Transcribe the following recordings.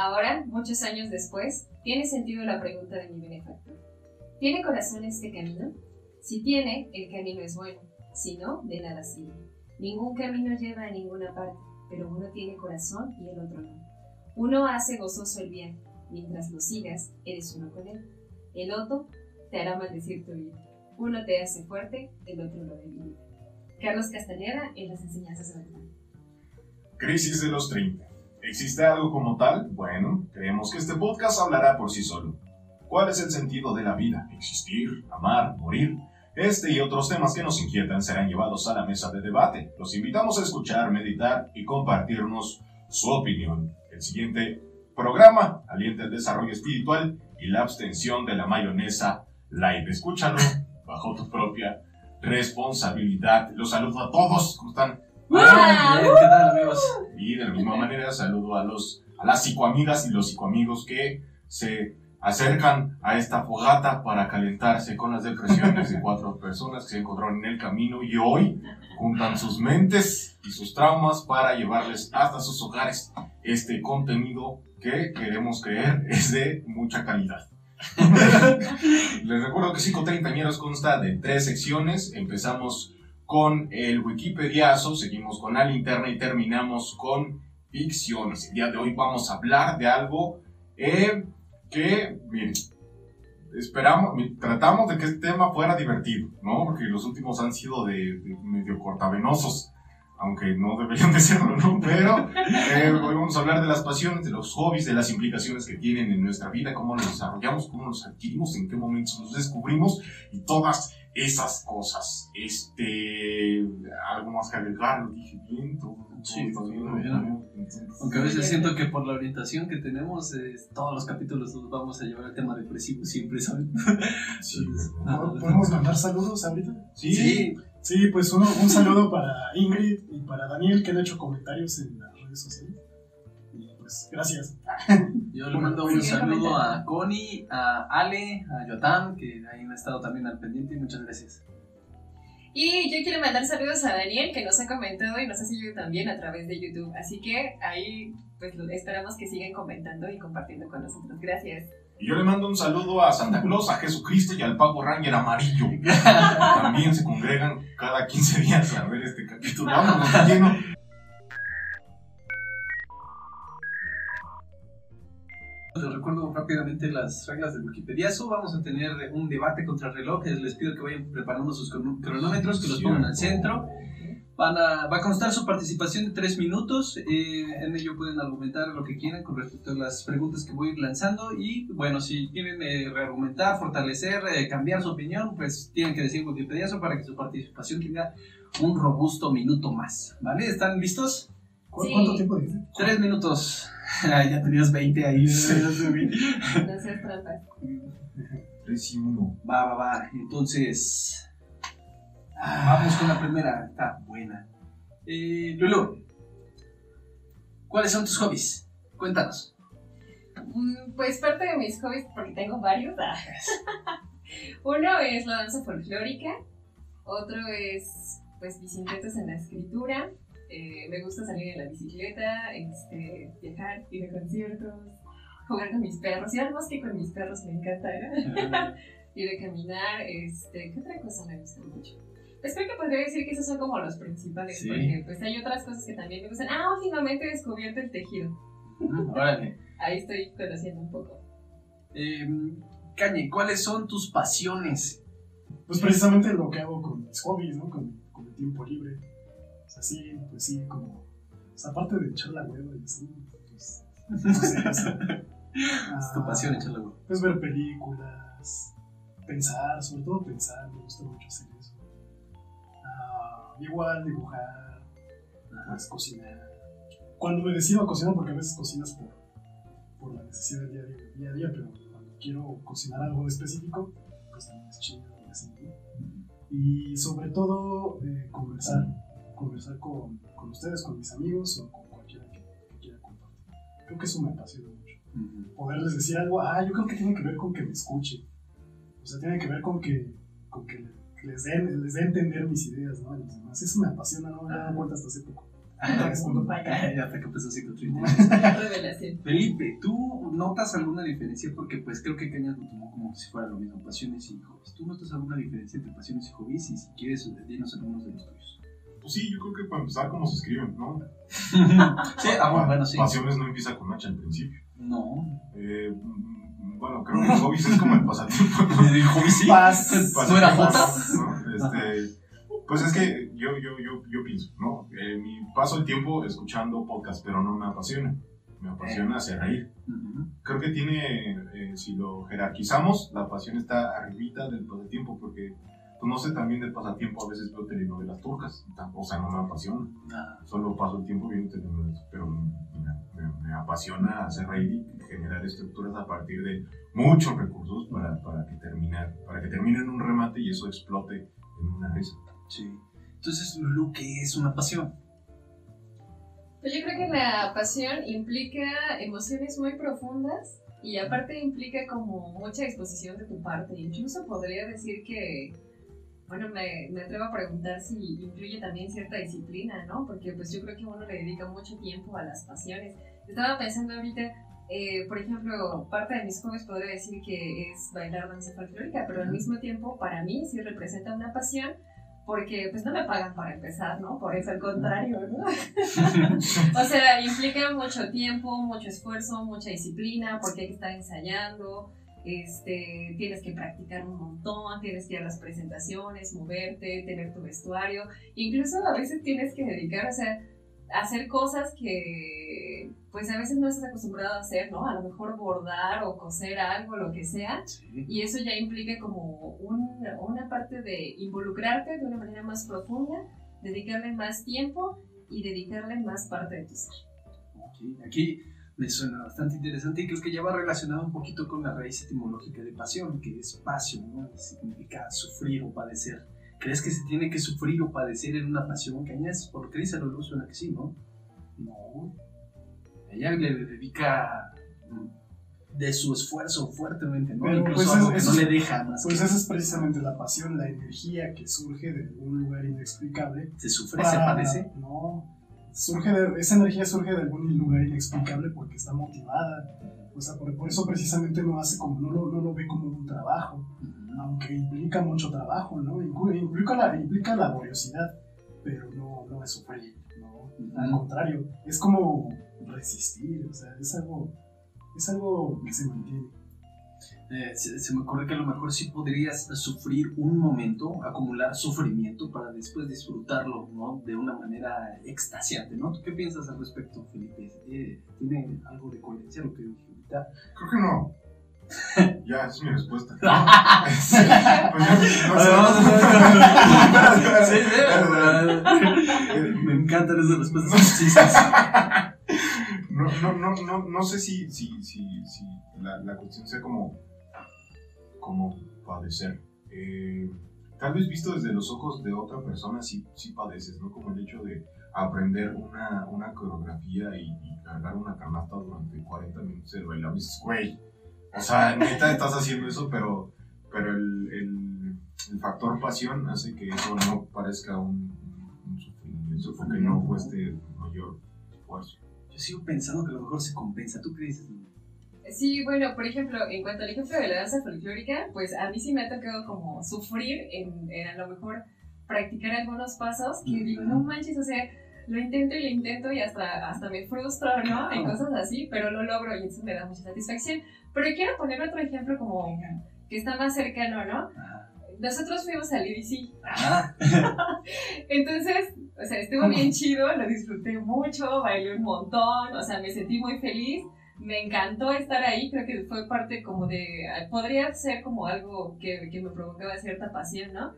Ahora, muchos años después, tiene sentido la pregunta de mi benefactor. ¿Tiene corazón este camino? Si tiene, el camino es bueno. Si no, de nada sirve. Ningún camino lleva a ninguna parte, pero uno tiene corazón y el otro no. Uno hace gozoso el bien. Mientras lo sigas, eres uno con él. El otro te hará maldecir tu vida. Uno te hace fuerte, el otro lo debilita. Carlos Castañeda en las enseñanzas de la Crisis de los 30. ¿Existe algo como tal? Bueno, creemos que este podcast hablará por sí solo. ¿Cuál es el sentido de la vida? Existir, amar, morir. Este y otros temas que nos inquietan serán llevados a la mesa de debate. Los invitamos a escuchar, meditar y compartirnos su opinión. El siguiente programa alienta el desarrollo espiritual y la abstención de la mayonesa live. Escúchalo bajo tu propia responsabilidad. Los saludo a todos. ¿Cómo están? Bien, ¿qué tal, amigos? Y de la misma manera saludo a los a las psicoamigas y los psicoamigos que se acercan a esta fogata para calentarse con las depresiones de cuatro personas que se encontraron en el camino y hoy juntan sus mentes y sus traumas para llevarles hasta sus hogares este contenido que queremos creer es de mucha calidad. Les recuerdo que 530 consta de tres secciones. Empezamos con el Wikipediazo, seguimos con la linterna y terminamos con ficciones. El día de hoy vamos a hablar de algo eh, que, miren, esperamos, tratamos de que este tema fuera divertido, ¿no? Porque los últimos han sido de, medio cortavenosos, aunque no deberían de serlo, ¿no? Pero eh, hoy vamos a hablar de las pasiones, de los hobbies, de las implicaciones que tienen en nuestra vida, cómo los desarrollamos, cómo los adquirimos, en qué momentos los descubrimos y todas esas cosas. Este, algo más que agregar, lo dije bien, todo. Sí, todo bien, Aunque a veces siento que por la orientación que tenemos, todos los capítulos los vamos a llevar al tema depresivo siempre, ¿saben? Sí. ¿Podemos mandar saludos ahorita? Sí. sí. Sí, pues un saludo para Ingrid y para Daniel que han hecho comentarios en las redes sociales. Pues, gracias. Yo le mando un saludo a Connie, a Ale, a Yotam, que ahí han estado también al pendiente. Muchas gracias. Y yo quiero mandar saludos a Daniel, que nos ha comentado y nos ha seguido también a través de YouTube. Así que ahí pues esperamos que sigan comentando y compartiendo con nosotros. Gracias. Y yo le mando un saludo a Santa Claus, a Jesucristo y al Pavo Ranger amarillo. También se congregan cada 15 días a ver este capítulo. Vámonos lleno. Les recuerdo rápidamente las reglas del Wikipediazo. Vamos a tener un debate contra el reloj. Les pido que vayan preparando sus cronómetros, que los pongan al centro. Van a, va a constar su participación de tres minutos. Eh, en ello pueden argumentar lo que quieran con respecto a las preguntas que voy a ir lanzando. Y bueno, si quieren eh, reargumentar, fortalecer, eh, cambiar su opinión, pues tienen que decir Wikipediazo para que su participación tenga un robusto minuto más. ¿Vale? ¿Están listos? ¿Cuánto tiempo dice? Tres minutos. ya tenías 20 ahí. No seas trampa. 3 y 1. Va, va, va. Entonces. Vamos con la primera. Está buena. Eh, Lulu, ¿cuáles son tus hobbies? Cuéntanos. Mm, pues parte de mis hobbies, porque tengo varios. Ah. Uno es la danza folclórica. Otro es pues bicicletas en la escritura. Eh, me gusta salir en la bicicleta, este, viajar, ir a conciertos, jugar con mis perros. Y además que con mis perros me encanta ir a caminar. Este, ¿Qué otra cosa me gusta mucho? Pues creo que podría decir que esos son como los principales, porque pues hay otras cosas que también me gustan. Ah, últimamente he descubierto el tejido. Ahí estoy conociendo un poco. Eh, Cañe, ¿cuáles son tus pasiones? Pues precisamente lo que hago con mis hobbies, ¿no? Con, con el tiempo libre así, pues sí, como, pues, aparte de echar la hueva y así, pues, es tu pasión echar la hueva. Pues ver películas, pensar, sobre todo pensar, me gusta mucho hacer eso. Igual dibujar, pues cocinar. Cuando me decido a cocinar, porque a veces cocinas por, por la necesidad del día, día, a día, pero cuando quiero cocinar algo específico, pues también es chido. Así, Y sobre todo, eh, conversar conversar con, con, ustedes, con mis amigos o con cualquiera que, quiera compartir. Creo que eso me apasiona mucho. Poderles decir algo, ah, yo creo que tiene que ver con que me escuchen. O sea, tiene que ver con que, que les dé les entender mis ideas, ¿no? Eso me apasiona, ¿no? Me he cuenta hasta hace poco. Ah, ya hasta que empezó psicotriste. Revelación. Felipe, ¿tú notas alguna diferencia? Porque pues creo que Cañas lo tomó como si fuera lo mismo, pasiones y hobbies. ¿Tú notas alguna diferencia entre pasiones y hobbies? Y si quieres, dinos algunos de los tuyos. Pues sí, yo creo que para empezar, como se escriben, ¿no? sí, ah, bueno, bueno, sí. Pasiones no empieza con H al principio. No. Eh, mm, bueno, creo que hobbies es como el pasatiempo. ¿no? ¿Hobbies sí? Paz. ¿No era Jota? ¿no? Este, pues es que yo, yo, yo, yo pienso, ¿no? Eh, mi paso el tiempo escuchando podcast, pero no me apasiona. Me apasiona hacer reír. Creo que tiene, eh, si lo jerarquizamos, la pasión está arribita del pasatiempo, porque, no sé, también del pasatiempo a veces veo telenovelas turcas, o sea, no me apasiona. Solo paso el tiempo viendo telenovelas, pero me, me- me apasiona hacer reír y generar estructuras a partir de muchos recursos para, para, que, terminar, para que termine en un remate y eso explote en una risa. sí. Entonces, Lulu, ¿qué es una pasión? Pues yo creo que la pasión implica emociones muy profundas y aparte implica como mucha exposición de tu parte. Incluso podría decir que, bueno, me, me atrevo a preguntar si incluye también cierta disciplina, ¿no? Porque pues yo creo que uno le dedica mucho tiempo a las pasiones. Estaba pensando ahorita, eh, por ejemplo, parte de mis hobbies podría decir que es bailar danza folclórica, pero al mismo tiempo para mí sí representa una pasión porque pues no me pagan para empezar, ¿no? Por eso al contrario, ¿no? o sea, implica mucho tiempo, mucho esfuerzo, mucha disciplina, porque hay que estar ensayando, este, tienes que practicar un montón, tienes que ir a las presentaciones, moverte, tener tu vestuario, incluso a veces tienes que dedicar, o sea, a hacer cosas que pues a veces no estás acostumbrado a hacer, ¿no? A lo mejor bordar o coser algo, lo que sea, Sí. y eso ya implica como un- una parte de involucrarte de una manera más profunda, dedicarle más tiempo y dedicarle más parte de tu ser. Ok, Aquí me suena bastante interesante y creo que ya va relacionado un poquito con la raíz etimológica de pasión, que es pasio, ¿no? Significa sufrir o padecer. ¿Crees que se tiene que sufrir o padecer en una pasión, Cañas? Por lo que dice Lulu, suena que sí, ¿no? No. Ella le dedica mm, de su esfuerzo fuertemente, ¿no? Pero, Incluso pues, algo no le deja más. Pues que esa es precisamente la pasión, la energía que surge de algún lugar inexplicable. se sufre, se padece. No, surge de, esa energía surge de algún lugar inexplicable porque está motivada. O sea, por, por eso precisamente no, hace como, no, lo, no lo ve como un trabajo, aunque implica mucho trabajo, ¿no? Implica, la, implica laboriosidad, pero no, no es sufrir, ¿no? Al contrario, es como resistir, o sea, es algo, es algo que se mantiene. Eh, se, se me ocurre que a lo mejor sí podrías sufrir un momento, acumular sufrimiento para después disfrutarlo, ¿no? De una manera extasiante, ¿no? ¿Tú qué piensas al respecto, Felipe? Eh, ¿Tiene algo de coherencia lo que dije ahorita? Creo que no. ya, es mi respuesta. Sí, pues. Me encantan esas respuestas. No, no, no, no, no sé si, si, si, si la, la cuestión sea como, como padecer. Eh, tal vez visto desde los ojos de otra persona, sí, sí padeces, ¿no? Como el hecho de aprender una, una coreografía y, y cargar una canasta durante 40 minutos de bailar. Dices, güey, o sea, neta estás haciendo eso, pero, pero el, el, el factor pasión hace que eso no parezca un, un sufrimiento, porque no cueste mayor esfuerzo. Yo sigo pensando que a lo mejor se compensa. ¿Tú crees? Sí, bueno, por ejemplo, en cuanto al ejemplo de la danza folclórica, pues a mí sí me ha tocado como sufrir en, en a lo mejor practicar algunos pasos que digo, no manches, o sea, lo intento y lo intento y hasta, hasta me frustro, ¿no? Y cosas así, pero lo logro y eso me da mucha satisfacción. Pero quiero poner otro ejemplo como que está más cercano, ¿no? Ajá. Nosotros fuimos al IDC, Ah, entonces, o sea, estuvo bien chido, lo disfruté mucho, bailé un montón, o sea, me sentí muy feliz, me encantó estar ahí, creo que fue parte como de, podría ser como algo que, que me provocaba cierta pasión, ¿no?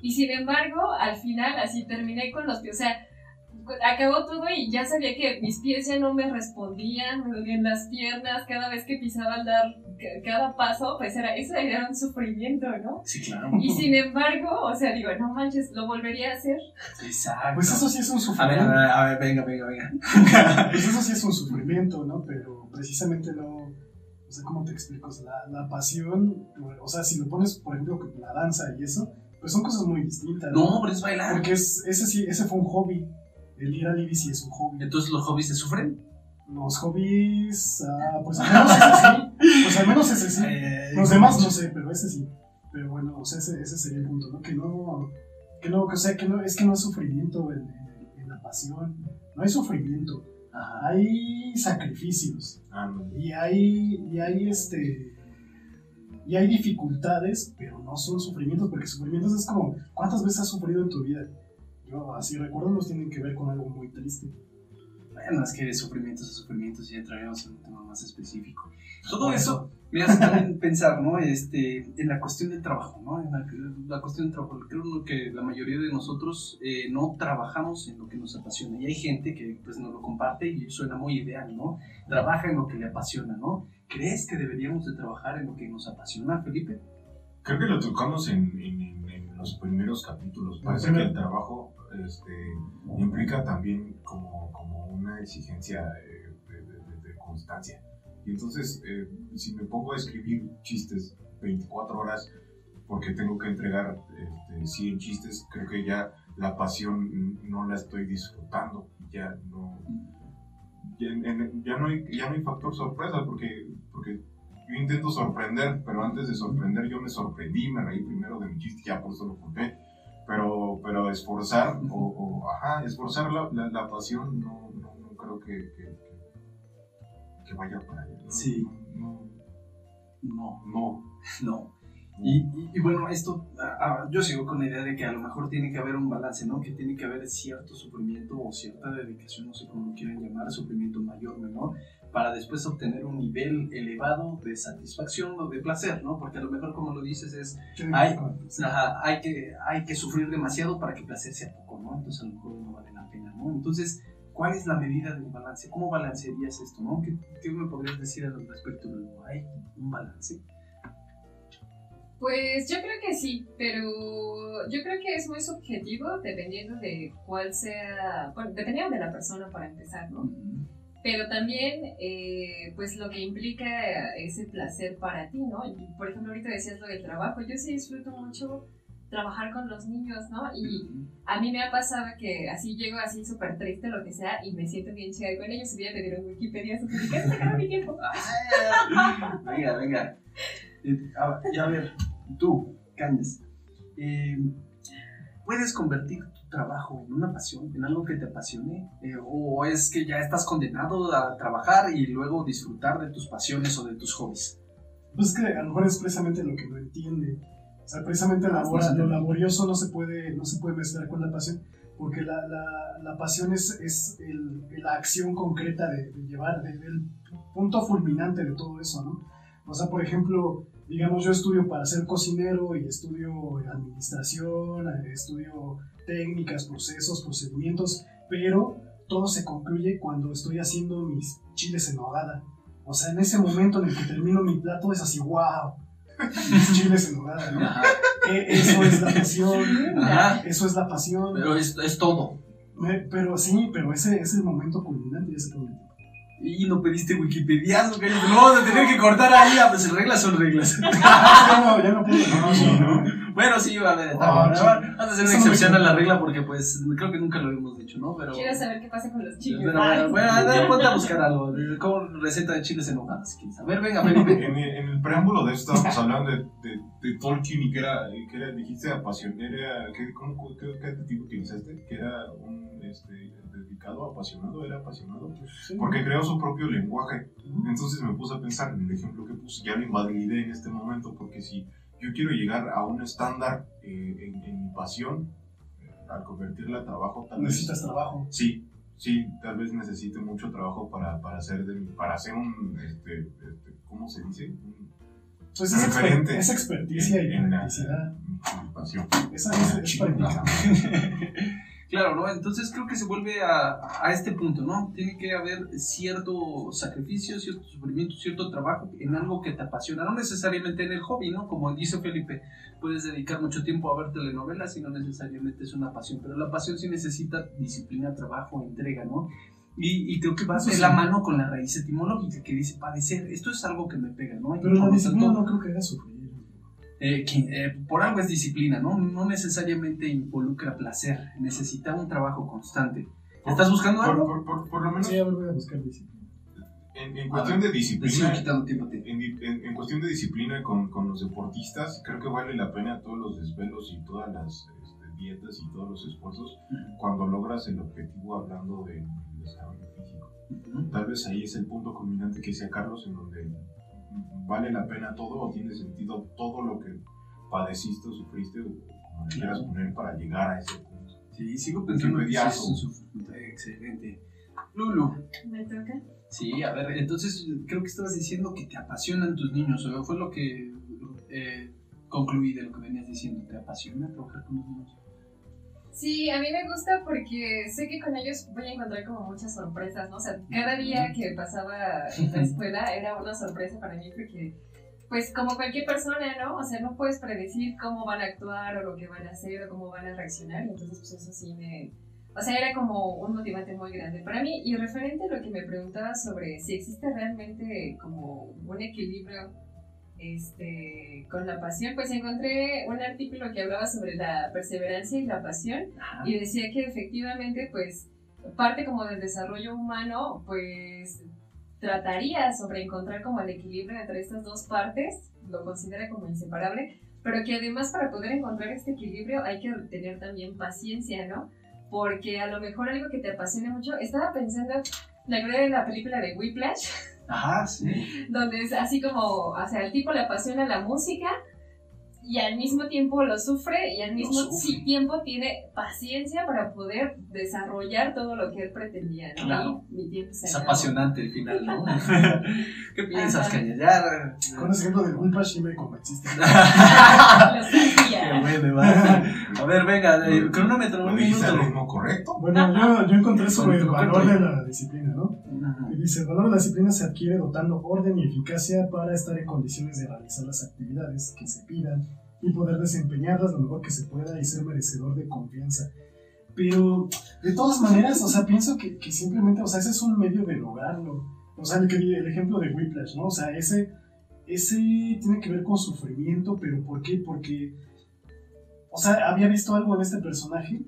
Y sin embargo, al final así terminé con los pies, o sea, acabó todo y ya sabía que mis pies ya no me respondían, me dolían las piernas, cada vez que pisaba al dar ca- cada paso, pues era, eso era un sufrimiento, ¿no? sí, claro. Y sin embargo, o sea, digo, no manches, lo volvería a hacer. Exacto. Pues eso sí es un A ver, a sufrimiento. ver, a ver, venga, venga, venga. Pues eso sí es un sufrimiento, ¿no? Pero precisamente no. O sea, ¿cómo te explico? O sea, la, la pasión, o sea, si lo pones, por ejemplo, la danza y eso, pues son cosas muy distintas. No, pero es bailar. Porque es, ese sí, ese fue un hobby. el ir al IBI sí es un hobby. Entonces, ¿los hobbies se sufren? Los hobbies, ah, pues al menos ese sí. Pues al menos ese sí. Eh, Los demás no sé, pero ese sí. Pero bueno, o sea, ese, ese sería el punto, ¿no? Que no, que no, o sea, que no, es que no es sufrimiento en, en- en la pasión. No hay sufrimiento. Ajá. Hay sacrificios. Ah, no. Y hay, y hay este. Y hay dificultades, pero no son sufrimientos, porque sufrimientos es como, ¿cuántas veces has sufrido en tu vida? Yo, así recuerdo, los tienen que ver con algo muy triste. Bueno, es que de sufrimientos a sufrimientos ya entraremos en un tema más específico. Todo eso me hace también pensar, ¿no? Este, en la cuestión del trabajo, ¿no? En la, la cuestión del trabajo. Creo que la mayoría de nosotros eh, no trabajamos en lo que nos apasiona. Y hay gente que pues nos lo comparte y suena muy ideal, ¿no? Trabaja en lo que le apasiona, ¿no? ¿Crees que deberíamos de trabajar en lo que nos apasiona, Felipe? Creo que lo tocamos en, en- en- en los primeros capítulos. Parece que el trabajo este, implica también como, como una exigencia eh, de, constancia. Y entonces, eh, si me pongo a escribir chistes 24 horas porque tengo que entregar este, 100 chistes, creo que ya la pasión no la estoy disfrutando. Ya no, ya no, hay, ya no hay factor sorpresa porque, porque yo intento sorprender, pero antes de sorprender yo me sorprendí, me reí primero de mi chiste, ya por eso lo conté. Pero, pero esforzar, o, o, ajá, esforzar la, la, la pasión no, no, no creo que, que, vaya para allá. No, Sí. No, No, no, no. Y, y- y bueno, esto, ah, ah, yo sigo con la idea de que a lo mejor tiene que haber un balance, ¿no? Que tiene que haber cierto sufrimiento o cierta dedicación, no sé cómo lo quieran llamar, sufrimiento mayor, menor, para después obtener un nivel elevado de satisfacción o de placer, ¿no? Porque a lo mejor, como lo dices, es, Ay. ajá, hay, que, hay que sufrir demasiado para que el placer sea poco, ¿no? Entonces a lo mejor no vale la pena, ¿no? Entonces, ¿cuál es la medida del balance? ¿Cómo balancearías esto, no? ¿Qué, qué me podrías decir al respecto? ¿Hay un balance? Pues yo creo que sí, pero yo creo que es muy subjetivo dependiendo de cuál sea, bueno, dependiendo de la persona para empezar, ¿no? Pero también, eh, pues lo que implica ese placer para ti, ¿no? Por ejemplo, ahorita decías lo del trabajo, yo sí disfruto mucho trabajar con los niños, ¿no? Y a mí me ha pasado que así llego así súper triste, lo que sea, y me siento bien chida con ellos. Y voy a pedir en Wikipedia, ¿qué se sacaron mi tiempo? venga, venga. A- ver, tú, Cañas, eh, ¿puedes convertir trabajo en una pasión, en algo que te apasione? Eh, ¿O es que ya estás condenado a trabajar y luego disfrutar de tus pasiones o de tus hobbies? Pues es que a lo mejor es precisamente lo que no entiende. O sea, precisamente labora- Bastante lo laborioso no se puede, no se puede mezclar con la pasión, porque la, la, la pasión es, es el- la acción concreta de, de llevar, de- del punto fulminante de todo eso, ¿no? O sea, por ejemplo, digamos, yo estudio para ser cocinero y estudio administración, eh, estudio técnicas, procesos, procedimientos, pero todo se concluye cuando estoy haciendo mis chiles en nogada. O sea, en ese momento en el que termino mi plato es así, wow, mis chiles en nogada, ¿no? E- Eso es la pasión, Ajá. eso es la pasión. Pero es, es todo. Me- Pero sí, pero ese es el momento culminante de ese prometo. Y no pediste Wikipedia. No, te tenía que cortar ahí, ah, pues reglas son reglas. ya. No, no, no. Bueno, sí, a ver, está Ah. Vamos a hacer una excepción a la regla porque, pues, creo que nunca lo habíamos dicho, ¿no? Pero. Quiero saber qué pasa con los chicos. Pero, bueno, bueno, anda, ponte a buscar algo. Como receta de chiles en hojas, si quieres. A ver, venga, Felipe. En, el- en el preámbulo de esto estábamos hablando de, de, de Tolkien y que era, que era dijiste apasionado, era, ¿qué, cómo, qué, qué adjetivo utilizaste? Que era un este, dedicado, apasionado, era apasionado, porque creó su propio lenguaje. Entonces me puse a pensar en el ejemplo que puse, ya lo invalidé en este momento, porque si yo quiero llegar a un estándar eh, en, en mi pasión, eh, al convertirla a trabajo, tal vez... Necesitas trabajo. Sí, sí, tal vez necesite mucho trabajo para, para hacer de, para hacer un, este, este, ¿cómo se dice? Un- Pues es, exper- es experticia y en la- practicidad. en mi pasión. Esa es, es práctica. Claro, ¿no? Entonces creo que se vuelve a, a este punto, ¿no? Tiene que haber cierto sacrificio, cierto sufrimiento, cierto trabajo en algo que te apasiona, no necesariamente en el hobby, ¿no? Como dice Felipe, puedes dedicar mucho tiempo a ver telenovelas y no necesariamente es una pasión, pero la pasión sí necesita disciplina, trabajo, entrega, ¿no? Y, y creo que va de sí. la mano con la raíz etimológica que dice padecer. Esto es algo que me pega, ¿no? Y Pero la disciplina no creo que haga sufrir. Eh, que, eh, por algo es disciplina, ¿no? No necesariamente involucra placer, necesita un trabajo constante. ¿Estás buscando Por, algo? por- por- por lo menos Sí, a ver, voy a buscar disciplina. en, en cuestión de Te sigo disciplina, quitando tiempo a ti. en, en- en cuestión de disciplina con, con los deportistas, creo que vale la pena todos los desvelos y todas las este, dietas y todos los esfuerzos cuando logras el objetivo hablando del desarrollo físico. Ujú. Tal vez ahí es el punto culminante que decía Carlos, en donde vale la pena todo o tiene sentido todo lo que padeciste o sufriste o como le quieras poner para llegar a ese punto. Sí, sigo pensando que es un sufrimiento. Excelente. Lulu. ¿Me toca? Sí, a ver, entonces creo que estabas diciendo que te apasionan tus niños, o fue lo que eh, concluí de lo que venías diciendo. ¿Te apasiona trabajar con los niños? Sí, a mí me gusta porque sé que con ellos voy a encontrar como muchas sorpresas, ¿no? O sea, cada día que pasaba en la escuela era una sorpresa para mí porque, pues como cualquier persona, ¿no? O sea, no puedes predecir cómo van a actuar o lo que van a hacer o cómo van a reaccionar. Entonces, pues eso sí me... O sea, era como un motivante muy grande para mí. Y referente a lo que me preguntaba sobre si existe realmente como un equilibrio este, con la pasión, pues encontré un artículo que hablaba sobre la perseverancia y la pasión Ajá. y decía que efectivamente pues parte como del desarrollo humano pues trataría sobre encontrar como el equilibrio entre estas dos partes, lo considera como inseparable, pero que además para poder encontrar este equilibrio hay que tener también paciencia, ¿no? Porque a lo mejor algo que te apasiona mucho, estaba pensando, la de la película de Whiplash, Ajá, sí. donde es así como, o sea, el tipo le apasiona la música y al mismo tiempo lo sufre y al mismo sufre. tiempo tiene paciencia para poder desarrollar todo lo que él pretendía, ¿no? Claro. Y mi tiempo se Es apasionante el final, ¿no? ¿Qué piensas, Ajá. Caña? Ya. Con ese ejemplo del Whiplash sí me convenciste. Lo sabía. Qué bueno, va. A ver, venga, eh, cronómetro, ¿Lo un minuto. ritmo correcto? Bueno, yo, yo encontré sobre el valor de la disciplina, ¿no? Dice, el valor de la disciplina se adquiere dotando orden y eficacia para estar en condiciones de realizar las actividades que se pidan y poder desempeñarlas lo mejor que se pueda y ser merecedor de confianza. Pero, de todas maneras, o sea, pienso que, que simplemente, o sea, ese es un medio de lograrlo. O sea, el, que, el ejemplo de Whiplash, ¿no? O sea, ese, ese tiene que ver con sufrimiento, pero ¿por qué? Porque, o sea, había visto algo en este personaje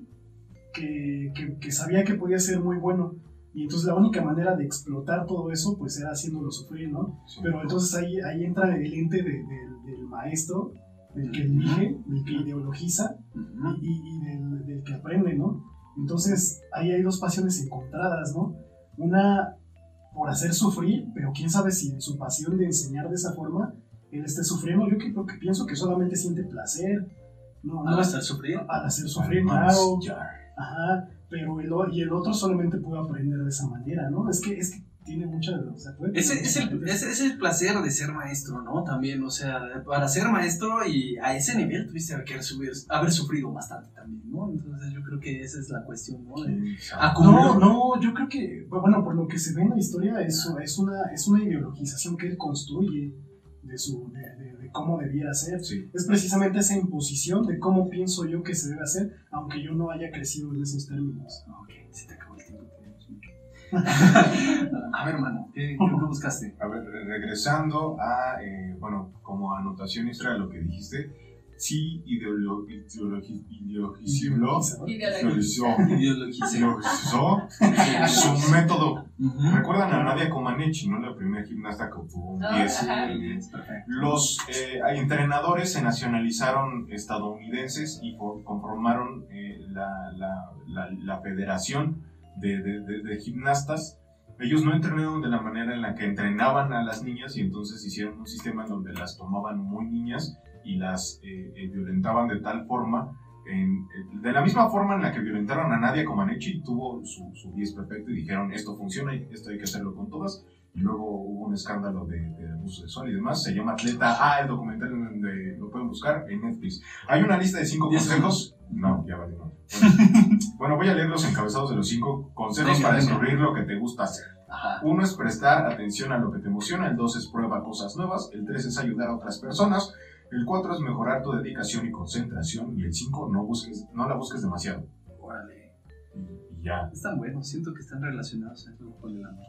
que, que, que sabía que podía ser muy bueno. Y entonces la única manera de explotar todo eso, pues era haciéndolo sufrir, ¿no? Sí. Pero entonces ahí, ahí entra el ente de- de- del maestro, del que dirige, del que ideologiza y, y del, del que aprende, ¿no? Entonces ahí hay dos pasiones encontradas, ¿no? Una por hacer sufrir, pero quién sabe si en su pasión de enseñar de esa forma él esté sufriendo. Yo que, creo que pienso que solamente siente placer, no, ¿Al estar sufriendo? al hacer sufrir, claro. Ajá, pero el, y el otro solamente puede aprender de esa manera, ¿no? Es que, es que tiene mucha. O sea, puede es, el, es placer de ser maestro, ¿no? También, o sea, para ser maestro y a ese nivel tuviste que haber, haber sufrido bastante también, ¿no? Entonces yo creo que esa es la cuestión, ¿no? De-. No, no, yo creo que, bueno, por lo que se ve en la historia, es, es, una, es una ideologización que él construye de, su, de, de- de cómo debiera ser. Sí. Es precisamente esa imposición de cómo pienso yo que se debe hacer, aunque yo no haya crecido en esos términos. Ok, se te acabó el tiempo, a ver, hermano, ¿qué, qué buscaste? A ver, re- regresando a, eh, bueno, como anotación extra de lo que dijiste, sí ideolo- ideologi- ideologizó, su método. ¿Recuerdan a Nadia Comaneci, no? La primera gimnasta que obtuvo un Ah, 10. ajá. Es perfecto. Los eh, entrenadores se nacionalizaron estadounidenses y for- conformaron eh, la, la- la- la Federación de, de- de- de Gimnastas. Ellos no entrenaron de la manera en la que entrenaban a las niñas y entonces hicieron un sistema en donde las tomaban muy niñas y las eh, eh, violentaban de tal forma, en- eh, de la misma forma en la que violentaron a Nadia Comaneci, tuvo su, su 10 perfecto y dijeron esto funciona y esto hay que hacerlo con todas y luego hubo un escándalo de, de abuso sexual y demás. Se llama Atleta A, el documental en donde lo pueden buscar en Netflix. Hay una lista de cinco ¿Y eso? consejos. No, ya vale, no. Bueno, bueno, voy a leer los encabezados de los cinco consejos Venga, para venga. descubrir lo que te gusta hacer. Ajá. Uno es prestar atención a lo que te emociona, el dos es prueba cosas nuevas, el tres es ayudar a otras personas, el cuatro es mejorar tu dedicación y concentración y el cinco no busques, no la busques demasiado. Órale. Y, y ya. Están buenos, siento que están relacionados a eso con el amor.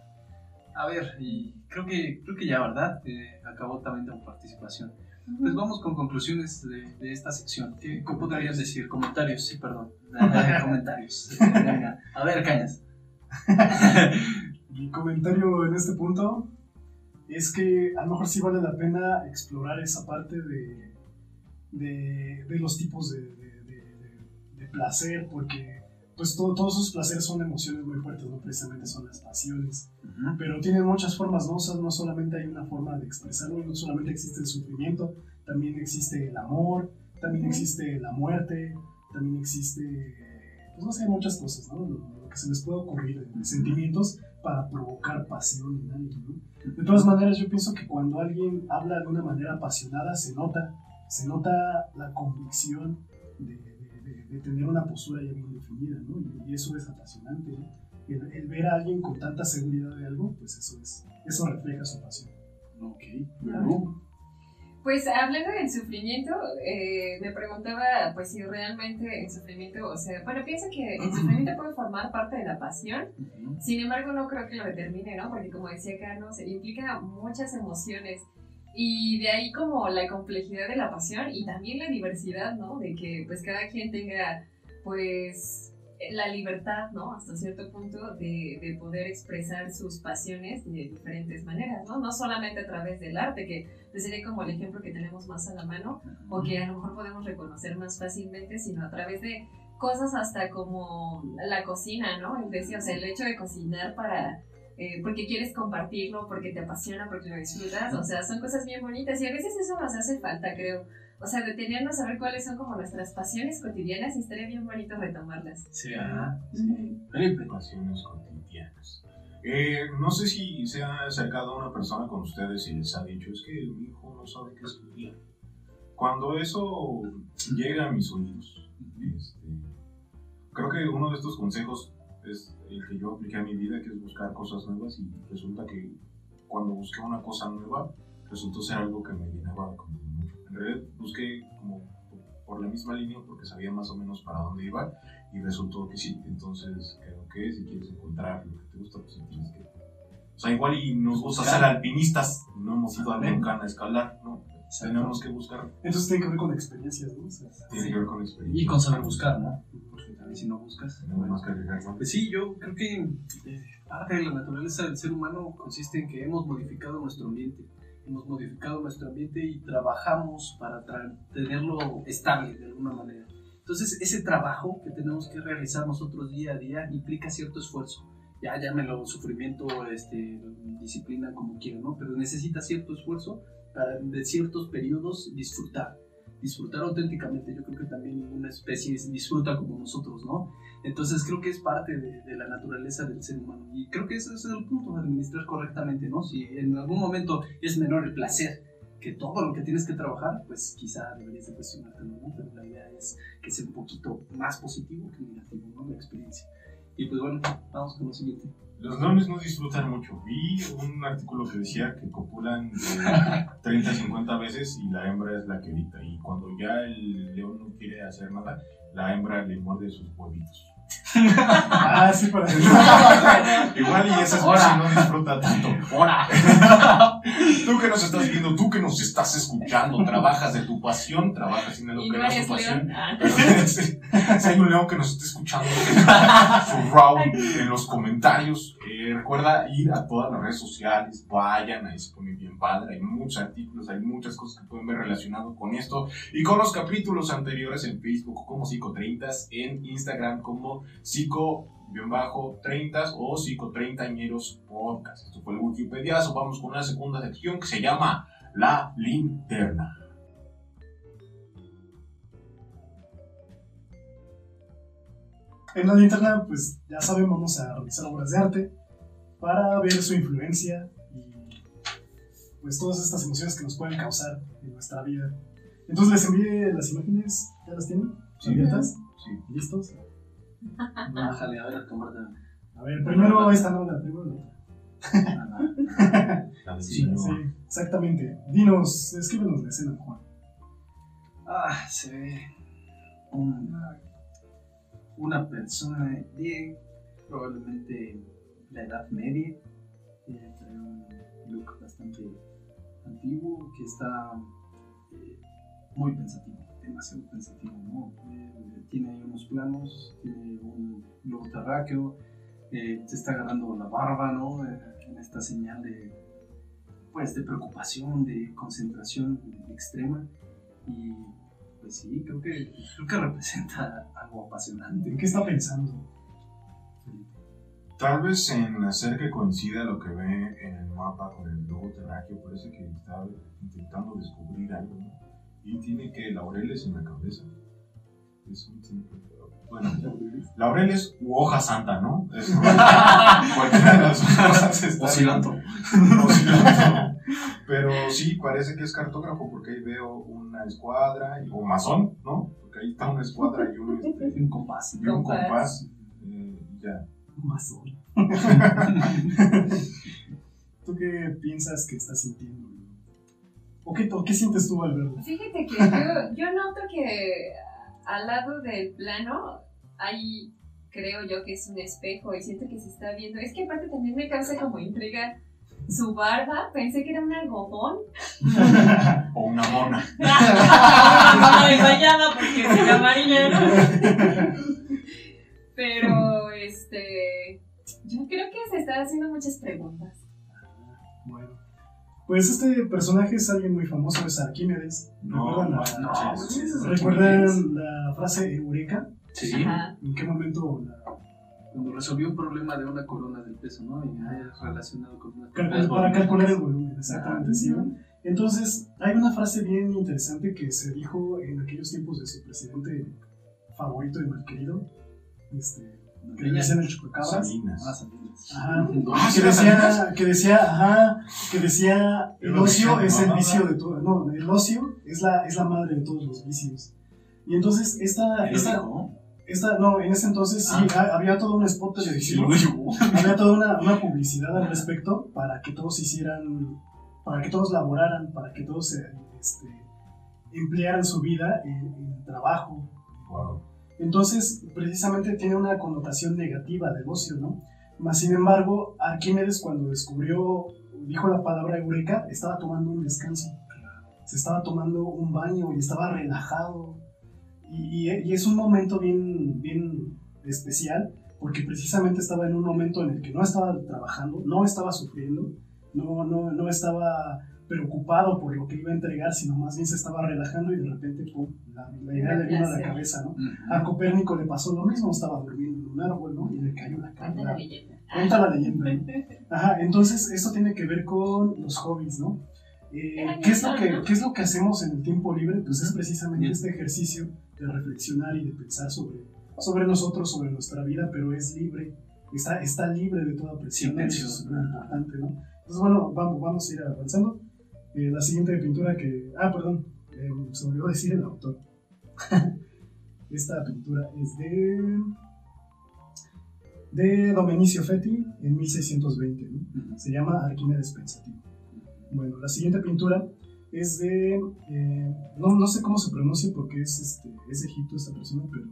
A ver, y creo que, creo que ya, ¿verdad? Eh, acabó también tu participación. Pues vamos con conclusiones de, de esta sección. ¿Qué, qué podrías decir? Comentarios, sí, perdón. Eh, comentarios. Eh. A ver, Cañas. Mi comentario en este punto es que a lo mejor sí vale la pena explorar esa parte de, de, de los tipos de, de- de- de placer, porque pues todo- todos esos placeres son emociones muy fuertes, no precisamente son las pasiones, pero tienen muchas formas, ¿no? O sea, no solamente hay una forma de expresarlo, no solamente existe el sufrimiento, también existe el amor, también existe la muerte, también existe, pues no sé, muchas cosas, ¿no? Lo, lo que se les puede ocurrir, de sentimientos para provocar pasión en alguien, ¿no? De todas maneras, yo pienso que cuando alguien habla de una manera apasionada, se nota, se nota la convicción de, de- de- de tener una postura ya bien definida, ¿no? Y, y eso es apasionante, ¿no? El, el ver a alguien con tanta seguridad de algo, pues eso es, eso refleja su pasión. Ok. Pues hablando del sufrimiento, eh, me preguntaba pues si realmente el sufrimiento, o sea, bueno, pienso que el sufrimiento puede formar parte de la pasión, sin embargo no creo que lo determine, ¿no? Porque como decía Carlos, implica muchas emociones. Y de ahí como la complejidad de la pasión y también la diversidad, ¿no? De que pues cada quien tenga pues la libertad, ¿no? Hasta cierto punto de, de poder expresar sus pasiones de diferentes maneras, ¿no? No solamente a través del arte, que sería como el ejemplo que tenemos más a la mano, o que a lo mejor podemos reconocer más fácilmente, sino a través de cosas hasta como la cocina, ¿no? Es decir, o sea, el hecho de cocinar para... eh, porque quieres compartirlo, porque te apasiona, porque lo disfrutas, o sea, son cosas bien bonitas y a veces eso nos hace falta, creo. O sea, detenernos a ver cuáles son como nuestras pasiones cotidianas y estaría bien bonito retomarlas. Sí, ajá. Felipe. Pasiones cotidianas. Eh, no sé si se ha acercado una persona con ustedes y les ha dicho, es que mi hijo no sabe qué estudiar. Cuando eso llega a mis oídos, este, creo que uno de estos consejos es el que yo apliqué a mi vida, que es buscar cosas nuevas y resulta que cuando busqué una cosa nueva, resultó ser algo que me llenaba como realidad busqué como por la misma línea porque sabía más o menos para dónde iba y resultó que sí. Entonces creo que si quieres encontrar lo que te gusta, pues sí tienes que... O sea, igual y nos gusta ser alpinistas, no hemos ido a nunca a escalar, ¿no? Tenemos que buscar, Entonces tiene que ver con experiencias, ¿no? O sea, tiene que ver con experiencia. Y con saber buscar, ¿no? Porque también si no buscas. Tenemos que arriesgar, ¿no? Pues sí, yo creo que eh, parte de la naturaleza del ser humano consiste en que hemos modificado nuestro ambiente. Hemos modificado nuestro ambiente y trabajamos para tra- tenerlo estable de alguna manera. Entonces, ese trabajo que tenemos que realizar nosotros día a día implica cierto esfuerzo. Ya llámelo sufrimiento, este, disciplina, como quieran, ¿no? Pero necesita cierto esfuerzo para de ciertos periodos disfrutar. Disfrutar auténticamente. Yo creo que también una especie disfruta como nosotros, ¿no? Entonces creo que es parte de, de la naturaleza del ser humano. Y creo que ese es el punto de administrar correctamente, ¿no? Si en algún momento es menor el placer que todo lo que tienes que trabajar, pues quizá deberías de cuestionarte, ¿no? Pero la idea es que sea un poquito más positivo que negativo, ¿no? La experiencia. Y pues bueno, vamos con lo siguiente. Los leones no disfrutan mucho. Vi un artículo que decía que copulan de 30 a 50 veces y la hembra es la que grita. Y cuando ya el león no quiere hacer nada, la hembra le muerde sus huevitos. Ah, sí, para Igual y esa especie no disfruta tanto. ¡Hora! tú que nos estás viendo, tú que nos estás escuchando, trabajas de tu pasión, trabajas en lo que no es tu pasión. Ah. Si hay un león que nos está escuchando, su round en los comentarios. Eh, recuerda ir a todas las redes sociales, vayan, ahí se pone bien padre. Hay muchos artículos, hay muchas cosas que pueden ver relacionado con esto y con los capítulos anteriores en Facebook como Psico30, en Instagram como Psico-30 o Psico30ñeros Podcast. Esto fue el Wikipediazo. Vamos con la segunda sección que se llama La Linterna. En la linterna, pues ya saben, vamos a revisar obras de arte para ver su influencia y pues todas estas emociones que nos pueden causar en nuestra vida. Entonces les envié las imágenes, ¿ya las tienen? Sí. ¿Abiertas? Sí. ¿Listos? Bájale, a ver, cámara. A ver, primero esta no, la primero la otra. La Sí. Sí, exactamente. Dinos, escríbenos la escena, Juan. Ah, se ve una, una persona de probablemente la edad media, que trae un look bastante antiguo, que está eh, muy pensativo, demasiado pensativo, ¿no? Eh, tiene ahí unos planos, tiene un globo terráqueo, eh, se está agarrando la barba, ¿no? Eh, en esta señal de, pues, de preocupación, de concentración extrema. Y pues sí, creo que, creo que representa algo apasionante. ¿En qué está pensando? Tal vez en hacer que coincida lo que ve en el mapa con el logo terráqueo, parece que está intentando descubrir algo, ¿no? Y tiene que laureles en la cabeza. Es un Bueno, laureles u hoja santa, ¿no? Es cualquiera de las cosas está Oscilando. bien. Oscilando. Pero sí, parece que es cartógrafo porque ahí veo una escuadra, y- o masón, ¿no? Porque ahí está una escuadra y un, este, Un compás. y un Compás. eh, y ya. Masón. ¿Tú qué piensas que estás sintiendo? ¿O qué, o qué sientes tú al verlo? Fíjate que yo, yo noto que al lado del plano hay, creo yo que es un espejo y siento que se está viendo. Es que aparte también me causa como intriga su barba. Pensé que era un algodón. O una mona. no desmayada porque se amarilla, ¿no? Pero, este, yo creo que se está haciendo muchas preguntas. Bueno. Pues este personaje es alguien muy famoso, es Arquímedes. No, ¿Recuerdan, no, la, No. ¿recuerdan la frase eureka? Sí. Ajá. ¿En qué momento la Cuando resolvió un problema de una corona del peso, ¿no? Y ya es relacionado con una Calcul- para calcular el volumen, exactamente, sí. ¿no? Entonces, hay una frase bien interesante que se dijo en aquellos tiempos de su presidente favorito y mal querido, este, que le decían el chupacabras. Salinas. Ah, Salinas. Ajá. Ah, sí, Que decía, Salinas. que decía, ajá, que decía, el ocio es el vicio de todo, no, el ocio es la, es la madre de todos los vicios. Y entonces, esta, ¿Lo esta, esta, no, en ese entonces sí, ha- había todo un spot Sí, televisivo. lo dijo. había toda una, una publicidad al respecto para que todos hicieran, para que todos laboraran, para que todos este, emplearan su vida en, en trabajo. Wow. Entonces, precisamente tiene una connotación negativa del ocio, ¿no? Más sin embargo, Arquímedes cuando descubrió, dijo la palabra eureka, estaba tomando un descanso. Se estaba tomando un baño y estaba relajado. Y, y- y es un momento bien, bien especial porque precisamente estaba en un momento en el que no estaba trabajando, no estaba sufriendo, no, no, no estaba preocupado por lo que iba a entregar, sino más bien se estaba relajando y de repente, pum, la, la idea le vino a la cabeza, ¿no? A Copérnico le pasó lo mismo, estaba durmiendo en un árbol, ¿no? Y le cayó la Cuenta la cara. leyenda. Cuenta la leyenda. ¿no? Ajá, entonces esto tiene que ver con los hobbies, ¿no? Eh, ¿qué, es lo que, ¿Qué es lo que hacemos en el tiempo libre? Pues es precisamente este ejercicio de reflexionar y de pensar sobre, sobre nosotros, sobre nuestra vida, pero es libre, está, está libre de toda presión, Sin eso es muy importante, ¿no? Entonces, bueno, vamos, vamos a ir avanzando. Eh, la siguiente pintura que... Ah, perdón, eh, se me olvidó decir el autor. Esta pintura es de... de Domenicio Fetti en 1620, ¿no? Se llama Arquímedes Pensativo. Bueno, la siguiente pintura es de. eh, no, no sé cómo se pronuncia porque es, este, es de Egipto esta persona, pero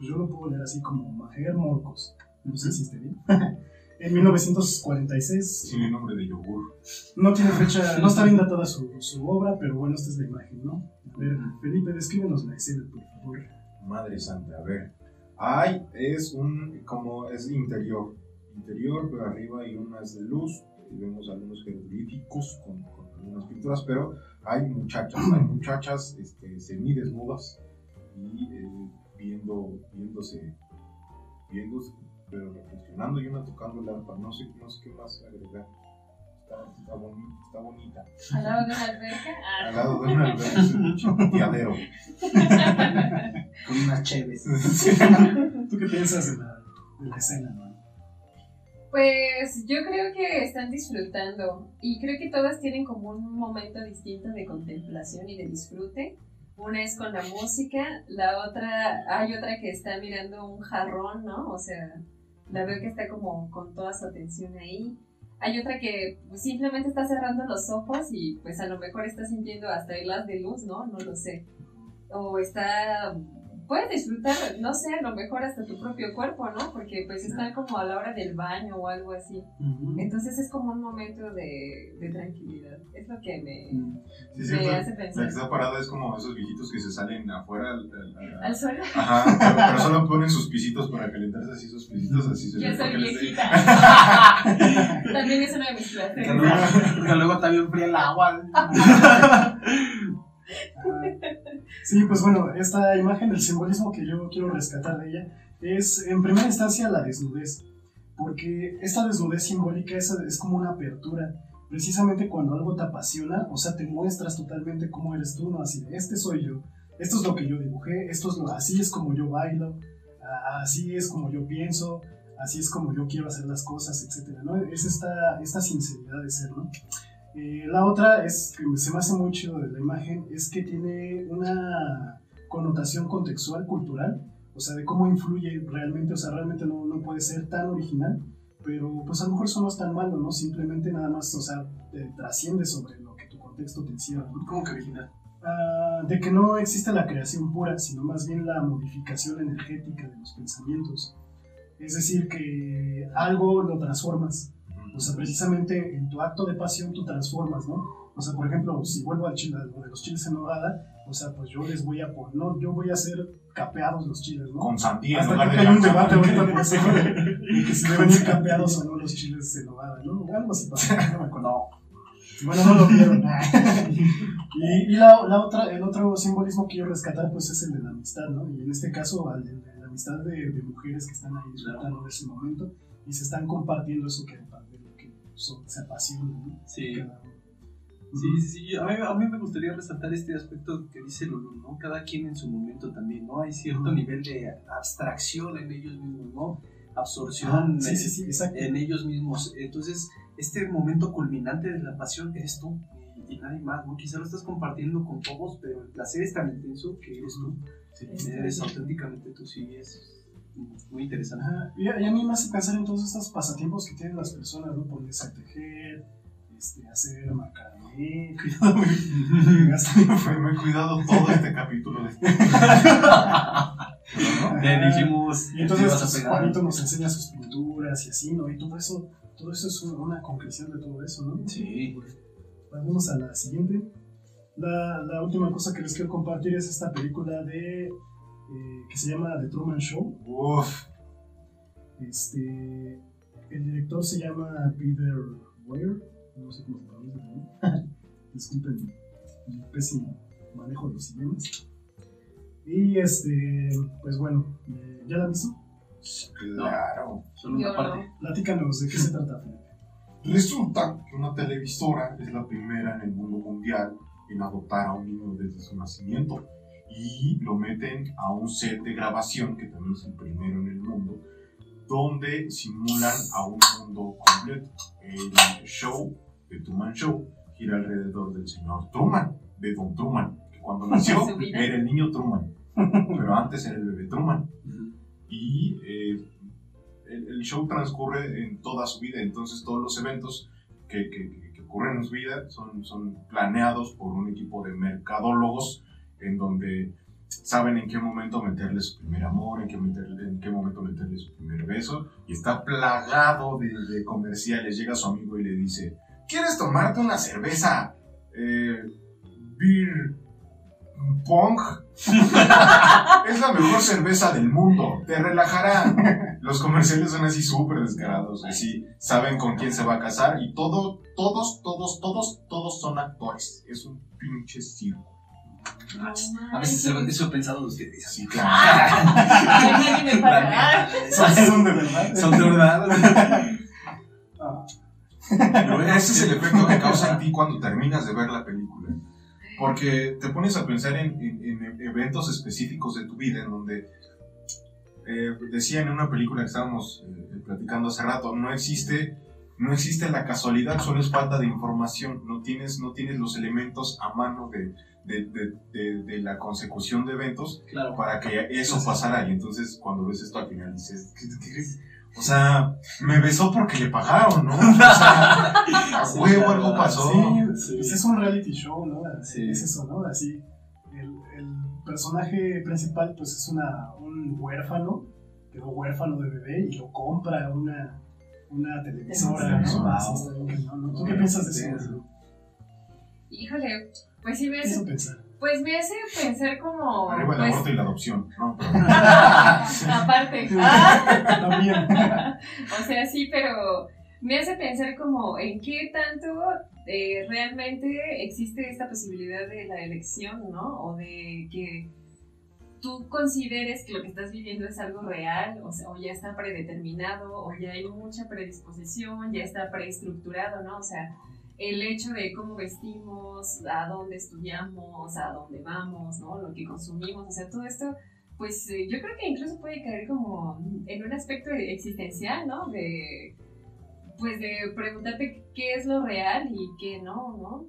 yo lo puedo leer así como Maher Morcos. No sé si esté bien. en 1946. Tiene nombre de yogur. No tiene fecha, no está bien datada su, su obra, pero bueno, esta es la imagen, ¿no? A ver, Felipe, descríbenos la escena, por favor. Madre santa, a ver. Ay, es un, como es interior. Interior, pero arriba hay unas de luz. Y vemos algunos jeroglíficos con, con algunas pinturas, pero hay muchachas, hay muchachas este, semidesnudas y eh, viendo, viéndose, viéndose, pero reflexionando y una tocando el arpa. No sé, no sé qué más agregar. Está, está, boni- está bonita. Al lado de una alberca. Al lado de una alberca, es un chiquiteadero. Con unas cheves. ¿Tú qué piensas de la, de la escena, no? Pues yo creo que están disfrutando y creo que todas tienen como un momento distinto de contemplación y de disfrute. Una es con la música, la otra, hay otra que está mirando un jarrón, ¿no? O sea, la veo que está como con toda su atención ahí. Hay otra que pues, simplemente está cerrando los ojos y pues a lo mejor está sintiendo hasta hilas de luz, ¿no? No lo sé. O está puedes disfrutar, no sé, a lo mejor hasta tu propio cuerpo, ¿no? Porque pues está como a la hora del baño o algo así. Entonces es como un momento de, de tranquilidad. Es lo que me, Sí, me cierto. hace La que pensar. está parada es como esos viejitos que se salen afuera. al- al- al- Al suelo. Ajá, pero, pero solo ponen sus pisitos para calentarse así, sus pisitos así. se Yo soy les- viejita. También es una de mis clases. luego, porque luego está bien fría el agua. Sí, pues bueno, esta imagen, el simbolismo que yo quiero rescatar de ella es en primera instancia la desnudez, porque esta desnudez simbólica es, es como una apertura, precisamente cuando algo te apasiona, o sea, te muestras totalmente cómo eres tú, ¿no? Así, este soy yo, esto es lo que yo dibujé, esto es lo, así es como yo bailo, así es como yo pienso, así es como yo quiero hacer las cosas, etcétera, ¿no? Es esta, esta sinceridad de ser, ¿no? Eh, la otra es que se me hace muy chido de la imagen, es que tiene una connotación contextual, cultural, o sea, de cómo influye realmente, o sea, realmente no, no puede ser tan original, pero pues a lo mejor eso no es tan malo, ¿no? Simplemente nada más, o sea, te trasciende sobre lo que tu contexto te encierra, ¿no? ¿Cómo que original? Ah, de que no existe la creación pura, sino más bien la modificación energética de los pensamientos. Es decir, que algo lo transformas. O sea, precisamente en tu acto de pasión tú transformas, ¿no? O sea, por ejemplo, si vuelvo al chile, lo de los chiles en nogada, o sea, pues yo les voy a poner, no, yo voy a hacer capeados los chiles, ¿no? Con sandía en Hasta lugar que hay un debate ahorita por eso, de que si deben ir capeados o no los chiles en nogada, ¿no? Algo así pasó, no me acuerdo. Bueno, no lo vieron. y y la, la otra, el otro simbolismo que quiero rescatar, pues es el de la amistad, ¿no? Y en este caso, al de, la amistad de, de mujeres que están ahí disfrutando de ese momento y se están compartiendo eso que, que son, se apasionan, ¿no? Sí. Cada uno. Sí, sí, sí. A mí, a mí me gustaría resaltar este aspecto que dice Lulu, ¿no? Cada quien en su momento también, ¿no? Hay cierto nivel de abstracción en ellos mismos, ¿no? Absorción Sí, en- sí, sí, en ellos mismos. Entonces, este momento culminante de la pasión eres tú y, y nadie más, ¿no? Quizá lo estás compartiendo con todos, pero el placer es tan intenso que eres tú. Eres auténticamente tú, sí, es muy interesante. Ajá, Y, a, mí me hace pensar en todos estos pasatiempos que tienen las personas, ¿no? Ponerse a tejer, este, hacer macramé, cuidado, me Fue muy cuidado todo este capítulo de Te dijimos, Y entonces. Juanito nos enseña sus pinturas y así, ¿no? Y todo eso, todo eso es una, concreción de todo eso, ¿no? Sí. Pasemos a la siguiente. La, la última cosa que les quiero compartir es esta película de eh, que se llama The Truman Show. Uf, Este, el director se llama Peter Weir, no sé cómo se pronuncia. Disculpen el pésimo manejo de los idiomas. Y este, pues bueno, eh, ¿ya la visto? claro. Solo una parte. no. Platícanos, ¿de qué se trata, Felipe? Resulta que una televisora es la primera en el mundo mundial en adoptar a un niño desde su nacimiento y lo meten a un set de grabación que también es el primero en el mundo donde simulan a un mundo completo. El show de Truman Show gira alrededor del señor Truman, de Don Truman, que cuando nació era el niño Truman, pero antes era el bebé Truman. Y eh, el, el show transcurre en toda su vida, entonces todos los eventos que, que- que- que ocurren en su vida son, son planeados por un equipo de mercadólogos en donde saben en qué momento meterle su primer amor, en qué, momento meterle su primer beso, y está plagado de, de comerciales. Llega su amigo y le dice, ¿quieres tomarte una cerveza? Eh, beer Pong es la mejor cerveza del mundo, te relajará. Los comerciales son así súper descarados, así saben con quién se va a casar y todo, todos, todos, todos, todos son actores. Es un pinche circo. A veces eso, he pensado de ustedes. Sí, claro. Neta, Son de verdad. Son de verdad. Ah, Pero Ese es el efecto que causa en ti cuando terminas de ver la película. Porque te pones a pensar en, en- en eventos específicos de tu vida en donde eh, decía en una película que estábamos eh, platicando hace rato, no existe, no existe la casualidad, solo es falta de información. No tienes, no tienes los elementos a mano de, de, de- de- de la consecución de eventos Claro. para que eso pasara. Y entonces cuando ves esto al final dices, ¿qué- qué- o sea, me besó porque le pagaron, ¿no? O sea, a huevo algo pasó. sí, pues es un reality show, ¿no? Sí. Es eso, ¿no? Así, el, el personaje principal pues es una, un huérfano, quedó huérfano de bebé y lo compra una, una televisora. ¿no? ¿Tú qué piensas de eso? Híjole, pues sí me ¿Qué hace, pensar? pues me hace pensar como... Arriba el pues, aborto y la adopción, ¿no? aparte. También. O sea, sí, pero me hace pensar como en qué tanto eh, realmente existe esta posibilidad de la elección, ¿no? O de que tú consideres que lo que estás viviendo es algo real, o, sea, o ya está predeterminado, o ya hay mucha predisposición, ya está preestructurado, ¿no? O sea, el hecho de cómo vestimos, a dónde estudiamos, a dónde vamos, ¿no? Lo que consumimos, o sea, todo esto pues eh, yo creo que incluso puede caer como en un aspecto existencial, ¿no? De, pues de preguntarte qué es lo real y qué no, ¿no?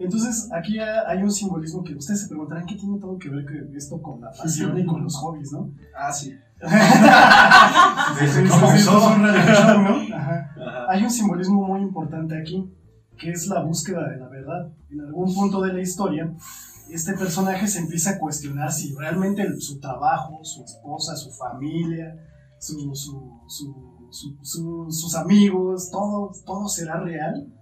Entonces, aquí ha- hay un simbolismo que ustedes se preguntarán qué tiene todo que ver que esto con la pasión y con los hobbies, ¿no? Ah, sí. Ajá. Hay un simbolismo muy importante aquí, que es la búsqueda de la verdad. En algún punto de la historia, este personaje se empieza a cuestionar si realmente su trabajo, su esposa, su familia, su- su- su- su- su- sus amigos, todo, todo será real.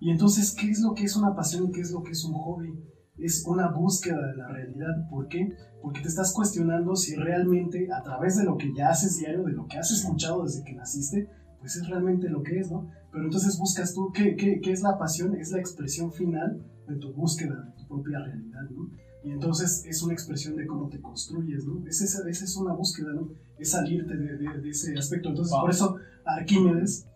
Y entonces, ¿qué es lo que es una pasión qué es lo que es un hobby? Es una búsqueda de la realidad. ¿Por qué? Porque te estás cuestionando si realmente a través de lo que ya haces diario, de lo que has escuchado desde que naciste, pues es realmente lo que es, ¿no? Pero entonces buscas tú, ¿qué, qué, qué es la pasión? Es la expresión final de tu búsqueda, de tu propia realidad, ¿no? Y entonces es una expresión de cómo te construyes, ¿no? Es esa, esa es una búsqueda, ¿no? Es salirte de, de- de ese aspecto. Entonces, Wow. por eso Arquímedes,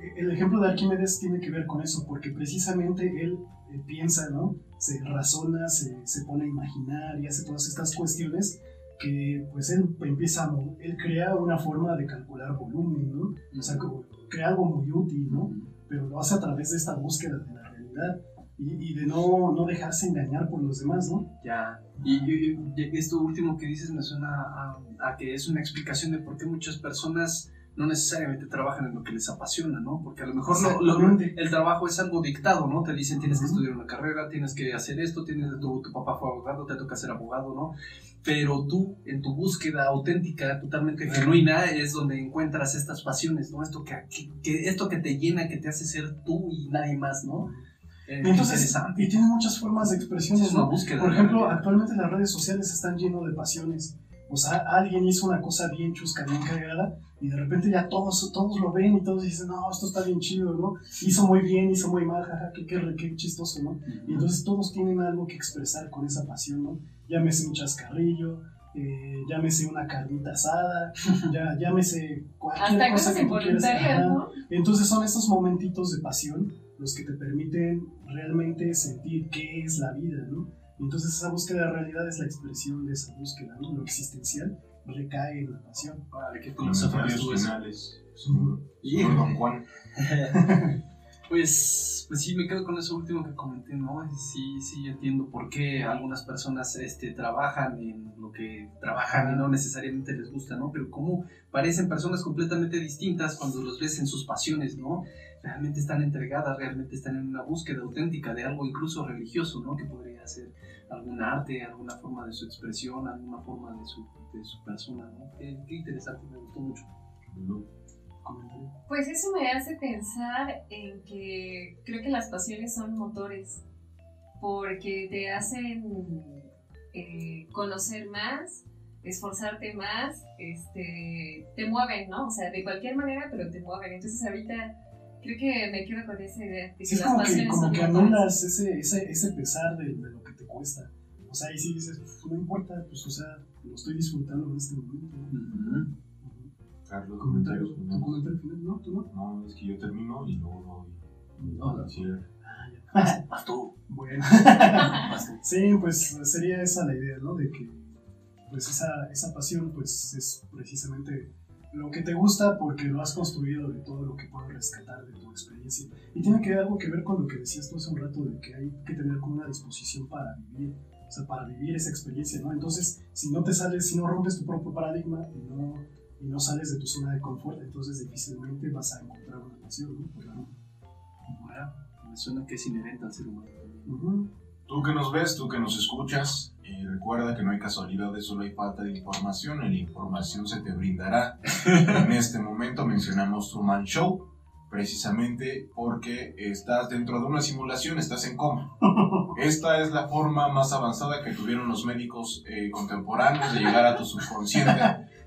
eh, el ejemplo de Arquímedes tiene que ver con eso, porque precisamente él eh, piensa, ¿no? Se razona, se, se pone a imaginar y hace todas estas cuestiones que pues él empieza a, él crea una forma de calcular volumen, ¿no? O sea, como crea algo muy útil, ¿no? Pero lo hace a través de esta búsqueda de la realidad y, y de no, no dejarse engañar por los demás, ¿no? Ya. Y, y- y esto último que dices me suena a, a que es una explicación de por qué muchas personas no necesariamente trabajan en lo que les apasiona, ¿no? Porque a lo mejor lo- lo- el trabajo es algo dictado, ¿no? Te dicen tienes que estudiar una carrera, tienes que hacer esto, tienes, tu, tu papá fue abogado, te toca ser abogado, ¿no? Pero tú, en tu búsqueda auténtica, totalmente genuina, es donde encuentras estas pasiones, ¿no? Esto que, que- que- esto que te llena, que te hace ser tú y nadie más, ¿no? Eh, entonces, y tiene muchas formas de expresiones, Es una ¿no? búsqueda. Por ejemplo, actualmente las redes sociales están llenas de pasiones. O sea, alguien hizo una cosa bien chusca, bien cagada, y de repente ya todos, todos lo ven y todos dicen, no, esto está bien chido, ¿no? Hizo muy bien, hizo muy mal, jaja, qué, qué, qué chistoso, ¿no? Y entonces todos tienen algo que expresar con esa pasión, ¿no? Llámese un chascarrillo, eh, llámese una carnita asada, ya, llámese cualquier Hasta cosa que tú quieras. ¿no? Entonces son estos momentitos de pasión los que te permiten realmente sentir qué es la vida, ¿no? Y entonces esa búsqueda de realidad es la expresión de esa búsqueda, ¿no? Lo existencial recae en la pasión. Vale, qué Comentarios filosófico estuvo eso. finales. Y- Don Juan. Pues, pues sí, me quedo con eso último que comenté, ¿no? Sí, sí, entiendo por qué algunas personas este, trabajan en lo que trabajan y no necesariamente les gusta, ¿no? Pero cómo parecen personas completamente distintas cuando los ves en sus pasiones, ¿no? Realmente están entregadas, realmente están en una búsqueda auténtica de algo incluso religioso, ¿no? Que podría ser algún arte, alguna forma de su expresión, alguna forma de su, de su persona, ¿no? Qué, qué interesante, me gustó mucho. Comentario. Pues eso me hace pensar en que creo que las pasiones son motores, porque te hacen eh, conocer más, esforzarte más, este, te mueven, ¿no? O sea, de cualquier manera, pero te mueven. Entonces ahorita creo que me quedo con esa idea. De que Sí, es como que, como que anulas ese, ese, ese pesar de, de lo que te cuesta. O sea, y si dices, "Pf, no importa, pues, o sea, lo estoy disfrutando en este momento. ¿no? Ujú. Carlos, Comentario, comentarios ¿Tu finales. comentario final? No, tú no. No, es que yo termino y luego voy. No, no. Sí, Vas tú, Bueno. Sí, pues sería esa la idea, ¿no? De que pues esa, esa pasión pues es precisamente lo que te gusta porque lo has construido de todo lo que puedes rescatar de tu experiencia. Y tiene que algo que ver con lo que decías tú hace un rato de que hay que tener como una disposición para vivir, o sea, para vivir esa experiencia, ¿no? Entonces, si no te sales, si no rompes tu propio paradigma y no, y no sales de tu zona de confort, entonces difícilmente vas a encontrar una pasión, ¿no? ¿no? Bueno, me suena que es inherente al ser humano. Ujú. Tú que nos ves, tú que nos escuchas, eh, recuerda que no hay casualidades, solo hay falta de información y la información se te brindará. en este momento mencionamos Truman Show, precisamente porque estás dentro de una simulación, estás en coma. Esta es la forma más avanzada que tuvieron los médicos eh, contemporáneos de llegar a tu subconsciente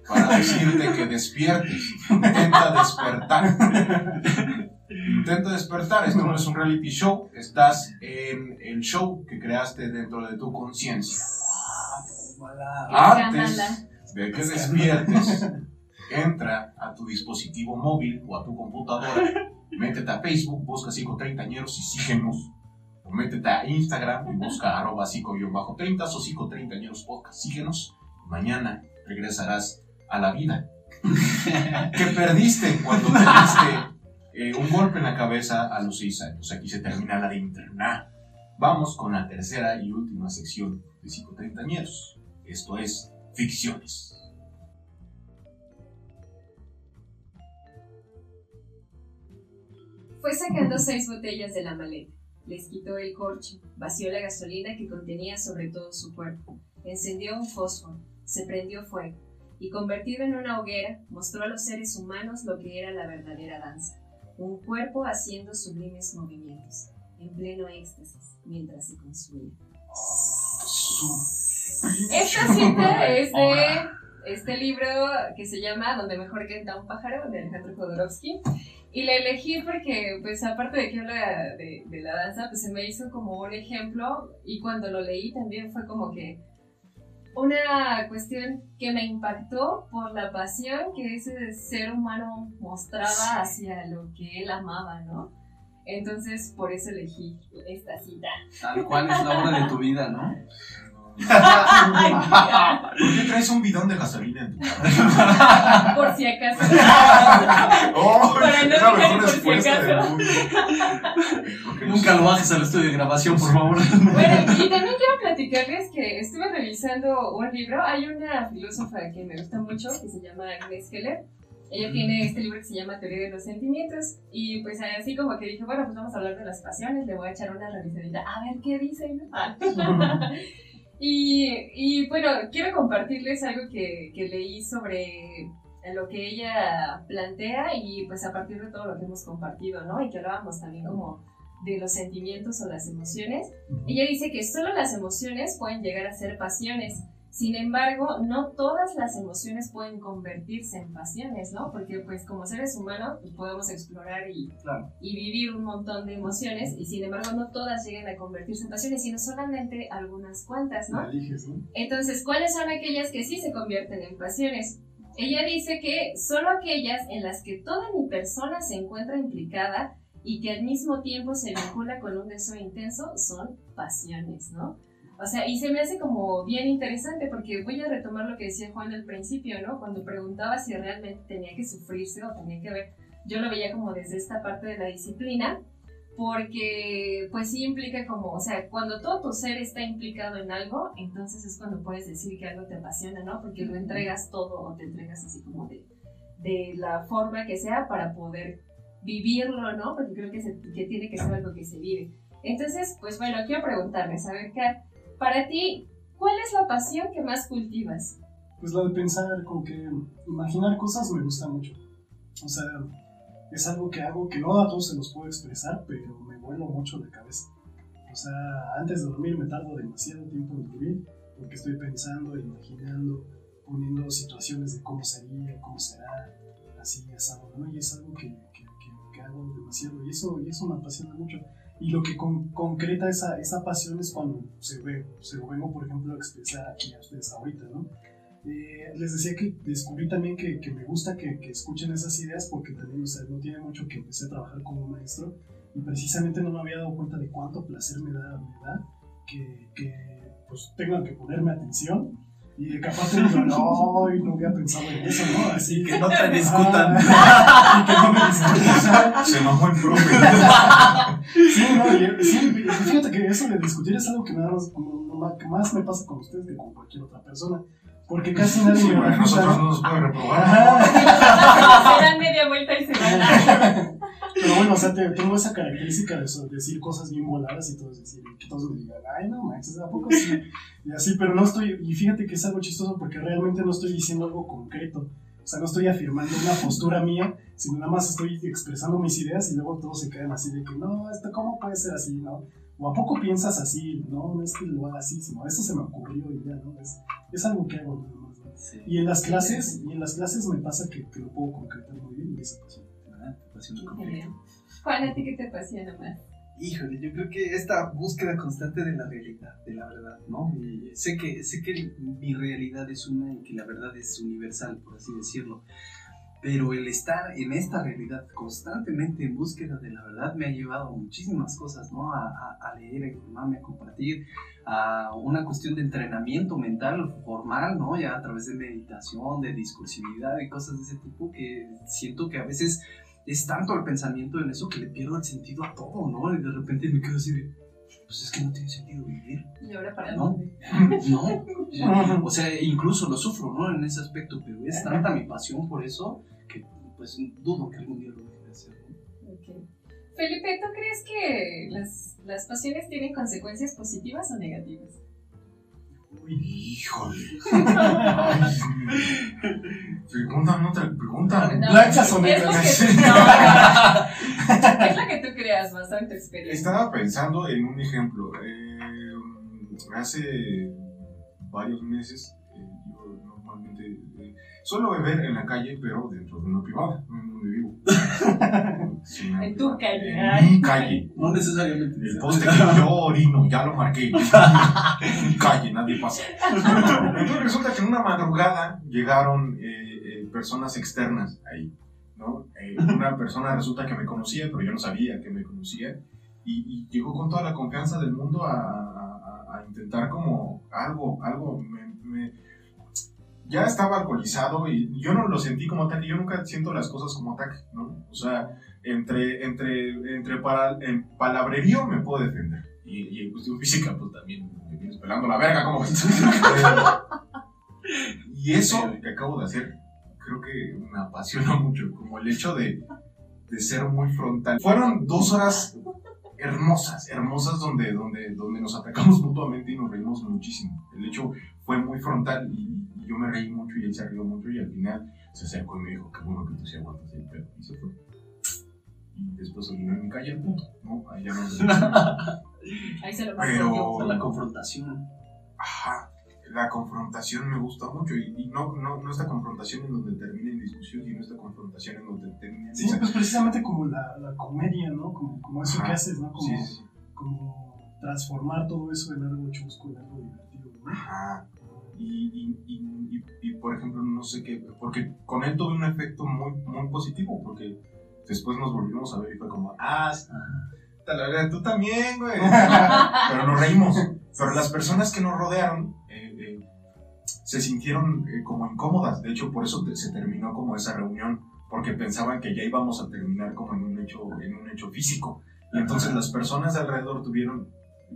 para decirte que despiertes. Intenta despertar. Intenta despertar. Esto no es un reality show. Estás en el show que creaste dentro de tu conciencia. Antes de que despiertes, entra a tu dispositivo móvil o a tu computadora, métete a Facebook, busca 530 y síguenos. O métete a Instagram y busca arroba 5-30 o 530 podcast. Síguenos. Mañana regresarás a la vida que perdiste cuando te diste eh, un golpe en la cabeza a los 6 años. Aquí se termina la de. Vamos con la tercera y última sección de 530 años. Esto es ficciones. Fue sacando seis botellas de la maleta. Les quitó el corcho, vació la gasolina que contenía sobre todo su cuerpo, encendió un fósforo, se prendió fuego y convertido en una hoguera mostró a los seres humanos lo que era la verdadera danza, un cuerpo haciendo sublimes movimientos, en pleno éxtasis, mientras se consumía. Esta cita es de este libro que se llama Donde mejor canta un pájaro, de Alejandro Jodorowsky. Y la elegí porque, pues, aparte de que habla de, de, la danza, pues se me hizo como un ejemplo. Y cuando lo leí también fue como que una cuestión que me impactó por la pasión que ese ser humano mostraba hacia lo que él amaba, ¿no? Entonces, por eso elegí esta cita. Tal cual es la obra de tu vida, ¿no? ¿Por qué traes un bidón de gasolina en tu carro? Por si acaso. oh, Para no esa dejar mejor por si respuesta del mundo. Nunca lo bajes al estudio de grabación, por favor. Bueno, y también quiero platicarles que estuve revisando un libro. Hay una filósofa que me gusta mucho que se llama Agnes Keller. Ella tiene este libro que se llama Teoría de los Sentimientos. Y pues así como que dije, bueno, pues vamos a hablar de las pasiones. Le voy a echar una revisadita a ver qué dice. Ah. y, y bueno, quiero compartirles algo que, que leí sobre lo que ella plantea y pues a partir de todo lo que hemos compartido, ¿no? Y que hablábamos también como de los sentimientos o las emociones. Ella dice que solo las emociones pueden llegar a ser pasiones. Sin embargo, no todas las emociones pueden convertirse en pasiones, ¿no? Porque pues como seres humanos pues, podemos explorar y, Claro. y vivir un montón de emociones y sin embargo no todas llegan a convertirse en pasiones, sino solamente algunas cuantas, ¿no? La eliges, ¿no? Entonces, ¿cuáles son aquellas que sí se convierten en pasiones? Ella dice que solo aquellas en las que toda mi persona se encuentra implicada y que al mismo tiempo se vincula con un deseo intenso son pasiones, ¿no? O sea, y se me hace como bien interesante porque voy a retomar lo que decía Juan al principio, ¿no? Cuando preguntaba si realmente tenía que sufrirse o tenía que ver, yo lo veía como desde esta parte de la disciplina, porque pues sí implica como, o sea, cuando todo tu ser está implicado en algo, entonces es cuando puedes decir que algo te apasiona, ¿no? Porque lo entregas todo o te entregas así como de, de la forma que sea para poder vivirlo, ¿no? Porque creo que, se, que tiene que ser algo que se vive. Entonces, pues bueno, quiero preguntarles, a ver, Kat, para ti, ¿cuál es la pasión que más cultivas? Pues la de pensar, como que imaginar cosas me gusta mucho. O sea, es algo que hago que no a todos se los puedo expresar, pero me vuelo mucho de cabeza. O sea, antes de dormir me tardo demasiado tiempo en dormir porque estoy pensando, imaginando, poniendo situaciones de cómo sería, cómo será, así, asado, ¿no? Y es algo que hago demasiado y eso, y eso me apasiona mucho. Y lo que con, concreta esa, esa pasión es cuando se, ve, se lo vengo, por ejemplo, a expresar aquí a ustedes ahorita, ¿no? Eh, les decía que descubrí también que, que me gusta que, que, escuchen esas ideas porque también, o sea, no tiene mucho que empecé a trabajar como maestro y precisamente no me había dado cuenta de cuánto placer me da, me da que, que pues tengan que ponerme atención y de capaz te digo, no, no había pensado en eso, ¿no? Así que no te discutan. y que no me discutan. Se mamó el profe. Sí, no, y, sí, fíjate que eso de discutir es algo que nada más, que más me pasa con ustedes que con cualquier otra persona. Porque casi nadie Sí, me bueno, pregunta. nosotros no nos pueden reprobar. Se dan media vuelta y se van. Pero bueno, o sea, te- tengo esa característica de so- decir cosas bien voladas y todos decir, que todos me digan, ay, no manches, ¿a poco sí? Y así, pero no estoy, y fíjate que es algo chistoso porque realmente no estoy diciendo algo concreto. O sea, no estoy afirmando una postura mía, sino nada más estoy expresando mis ideas y luego todos se quedan así de que, no, esto, ¿cómo puede ser así, no? O a poco piensas así, no, no es que lo haga así, sino eso se me ocurrió y ya, ¿no? Es, es algo que hago nada más, ¿no? Sí. Y en las clases, y en las clases me pasa que, que lo puedo concretar muy bien y eso pasa. Ah, te apasiona el conflicto. Juan, ¿a ti qué te apasiona más? Híjole, yo creo que esta búsqueda constante de la realidad, de la verdad, ¿no? Y sé que, sé que mi realidad es una y que la verdad es universal, por así decirlo. Pero el estar en esta realidad constantemente en búsqueda de la verdad me ha llevado a muchísimas cosas, ¿no? A, a- a leer, a informarme, a compartir, a una cuestión de entrenamiento mental formal, ¿no? Ya a través de meditación, de discursividad y cosas de ese tipo que siento que a veces es tanto el pensamiento en eso que le pierdo el sentido a todo, ¿no? Y de repente me quedo así de, pues es que no tiene sentido vivir, ¿Y ahora para ¿No? dónde? ¿no? O sea, incluso lo sufro, ¿no? En ese aspecto, pero es tanta mi pasión por eso que pues dudo que algún día lo deje de hacer, ¿no? Ok. Felipe, ¿tú crees que las, las pasiones tienen consecuencias positivas o negativas? Híjole. Pregúntame otra pregunta. No, o es negras. no, es lo que tú creas basado en tu experiencia. Estaba pensando en un ejemplo. Eh, hace varios meses, normalmente eh, suelo beber en la calle, pero dentro de una privada, no en donde vivo. En tu calle. En mi calle. No necesariamente. El poste que yo orino, ya lo marqué. En mi calle, nadie pasa. Entonces resulta que en una madrugada llegaron eh, eh, personas externas ahí, ¿no? Eh, una persona resulta que me conocía, pero yo no sabía que me conocía. Y, y llegó con toda la confianza del mundo a, a- a- a intentar como algo, algo, me- me- ya estaba alcoholizado y yo no lo sentí como ataque, yo nunca siento las cosas como ataque, ¿no? O sea, entre, entre, entre para, en palabrerío me puedo defender. Y, y en cuestión física, pues también me vienes pelando la verga, como y eso que acabo de hacer, creo que me apasiona mucho, como el hecho de, de ser muy frontal. Fueron dos horas hermosas, hermosas donde, donde, donde nos atacamos mutuamente y nos reímos muchísimo. El hecho fue muy frontal y yo me reí mucho y él se rió mucho y al final se acercó y me dijo, qué bueno que tú sí aguantas el pedo. Y se fue. Y después orinó en mi calle el puto, ¿no? Allá no Ahí se lo Pero- La confrontación. Ajá, la confrontación me gusta mucho y, y no, no, no esta confrontación en donde termina en discusión, sino esta confrontación en donde termina en Sí, pues precisamente como la, la comedia, ¿no? Como, como eso Ajá. que haces, ¿no? Como, Sí, sí, sí. como transformar todo eso en algo chusco, en algo divertido, ¿no? Ajá. Y, y, y, y, por ejemplo, no sé qué, porque con él tuve un efecto muy, muy positivo, porque después nos volvimos a ver y fue como, ah, tú también, güey. Pero nos reímos. Pero las personas que nos rodearon eh, eh, se sintieron eh, como incómodas. De hecho, por eso te- se terminó como esa reunión, porque pensaban que ya íbamos a terminar como en un hecho, en un hecho físico. Y entonces las personas de alrededor tuvieron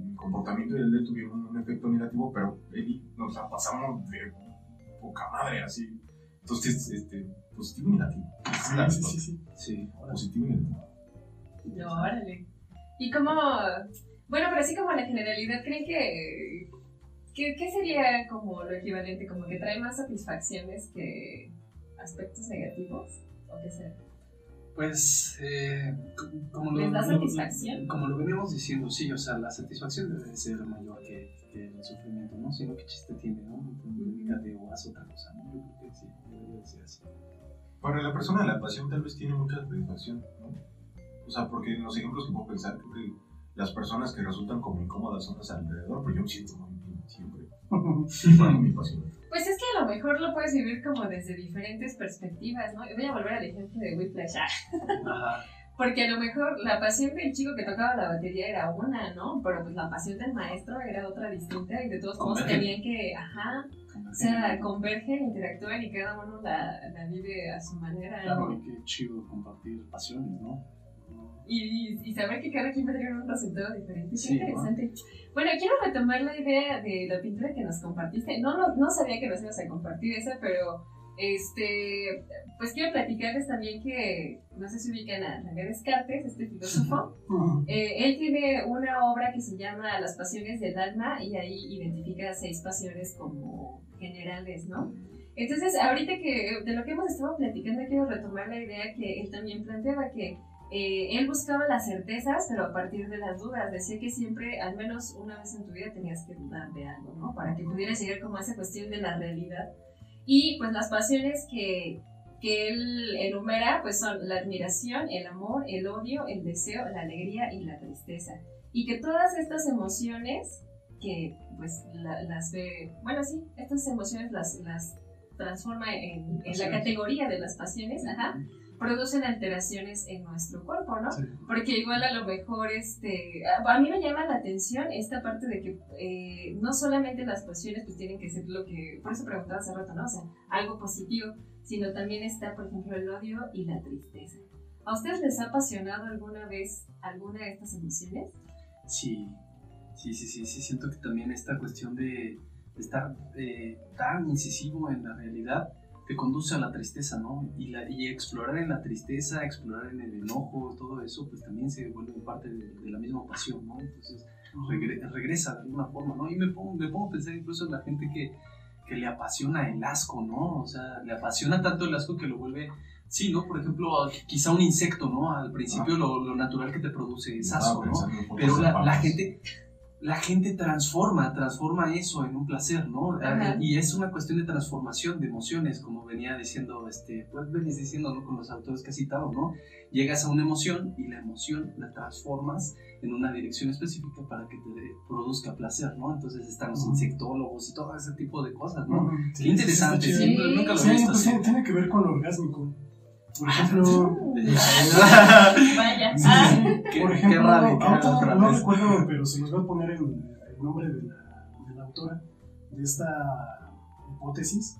el comportamiento y el de él tuvieron un efecto negativo, pero él nos la pasamos de poca madre, así. Entonces, este, positivo y negativo. Sí, sí, sí, sí. Sí. Positivo y negativo. No, órale. Y como, bueno, pero así como la generalidad, ¿creen que, que qué sería como lo equivalente, como que trae más satisfacciones que aspectos negativos? ¿O qué será? Pues, eh, co- como, ¿Les da lo, satisfacción? como lo veníamos diciendo, sí, o sea, la satisfacción debe ser mayor que, que el sufrimiento, ¿no? Sino qué chiste tiene, ¿no? Dedícate o haz otra cosa, ¿no? Yo creo que sí, debería ser así. Para la persona de la pasión tal vez tiene mucha satisfacción, ¿no? O sea, porque en los ejemplos que puedo pensar, creo que las personas que resultan como incómodas son las alrededor, pero yo me siento muy bien siempre. Para mi pasión. Pues es que a lo mejor lo puedes vivir como desde diferentes perspectivas, ¿no? Voy a volver al ejemplo de Whiplash, Ajá. porque a lo mejor la pasión del chico que tocaba la batería era una, ¿no? Pero pues la pasión del maestro era otra distinta y de todos modos tenían que, ajá, o sea, convergen, interactúan y cada uno la, la vive a su manera, Claro, ¿no? y qué chido compartir pasiones, ¿no? Y, y saber que cada quien va a tener un resultado diferente. Qué Sí, interesante. Bueno, quiero retomar la idea de la pintura que nos compartiste. No, no, no sabía que nos ibas a compartir esa, pero Este, pues quiero platicarles también que, no sé si ubican a René Descartes, este filósofo. Eh, él tiene una obra que se llama Las pasiones del alma y ahí identifica seis pasiones como generales, ¿no? Entonces, ahorita que de lo que hemos estado platicando, quiero retomar la idea que él también planteaba, que eh, él buscaba las certezas, pero a partir de las dudas. Decía que siempre, al menos una vez en tu vida, tenías que dudar de algo, ¿no? Para que pudieras llegar como a esa cuestión de la realidad. Y pues las pasiones que, que él enumera, pues son la admiración, el amor, el odio, el deseo, la alegría y la tristeza. Y que todas estas emociones, que pues las ve, bueno, sí, estas emociones las, las transforma en, en la categoría de las pasiones, ajá producen alteraciones en nuestro cuerpo, ¿no? Porque igual a lo mejor, este, a mí me llama la atención esta parte de que eh, no solamente las pasiones pues tienen que ser lo que, por eso preguntaba hace rato, ¿no? O sea, algo positivo, sino también está, por ejemplo, el odio y la tristeza. ¿A ustedes les ha apasionado alguna vez alguna de estas emociones? Sí, sí, sí, sí, sí, siento que también esta cuestión de, estar eh, tan incisivo en la realidad te conduce a la tristeza, ¿no? Y, la, y explorar en la tristeza, explorar en el enojo, todo eso, pues también se vuelve parte de, la misma pasión, ¿no? Entonces regresa de alguna forma, ¿no? Y me pongo, me pongo a pensar incluso en la gente que, que le apasiona el asco, ¿no? O sea, le apasiona tanto el asco que lo vuelve Sí, ¿no? Por ejemplo, quizá un insecto, ¿no? Al principio ah. lo, lo, natural que te produce es asco, ¿no? Pero la, la, gente, la gente transforma, transforma eso en un placer, ¿no? Y es una cuestión de transformación de emociones, como venía diciendo, este, pues venís diciendo, ¿no? Con los autores que has citado, ¿no? Llegas a una emoción y la emoción la transformas en una dirección específica para que te produzca placer, ¿no? Entonces están los insectólogos y todo ese tipo de cosas, ¿no? Qué interesante, sí, nunca lo he visto. Pues tiene que ver con lo orgásmico. Por ejemplo. Vaya. por ejemplo, no recuerdo, pero se nos va a poner el, el nombre de la, de la, autora de esta hipótesis.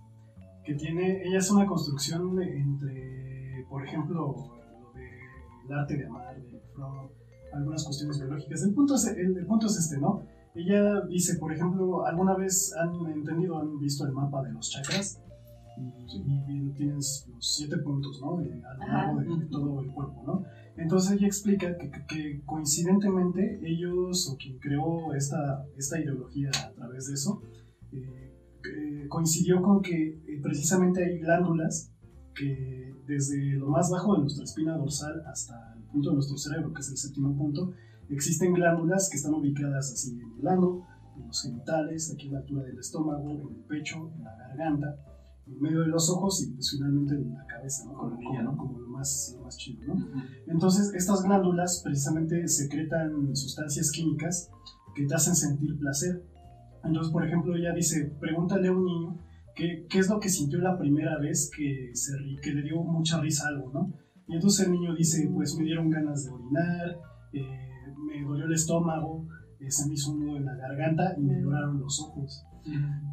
Que tiene. Ella es una construcción entre, por ejemplo, lo del arte de amar, de Freud, algunas cuestiones biológicas. El punto, es, el punto es este, ¿no? Ella dice, por ejemplo, ¿alguna vez han entendido, han visto el mapa de los chakras? Y, tienes los siete puntos, ¿no? De, a lo largo de, todo el cuerpo, ¿no? Entonces ella explica que, que, coincidentemente ellos, o quien creó esta, esta ideología a través de eso, eh, eh, coincidió con que eh, precisamente hay glándulas que desde lo más bajo de nuestra espina dorsal hasta el punto de nuestro cerebro, que es el séptimo punto, existen glándulas que están ubicadas así en el ano, en los genitales, aquí a la altura del estómago, en el pecho, en la garganta, medio de los ojos y pues finalmente en la cabeza, ¿no? Como, como, lo, más, lo más chido, ¿no? Entonces, estas glándulas precisamente secretan sustancias químicas que te hacen sentir placer. Entonces, por ejemplo, ella dice, pregúntale a un niño qué, qué es lo que sintió la primera vez que, se, que le dio mucha risa algo, ¿no? Y entonces el niño dice, pues me dieron ganas de orinar, eh, me dolió el estómago, eh, se me hizo un nudo en la garganta y me lloraron los ojos.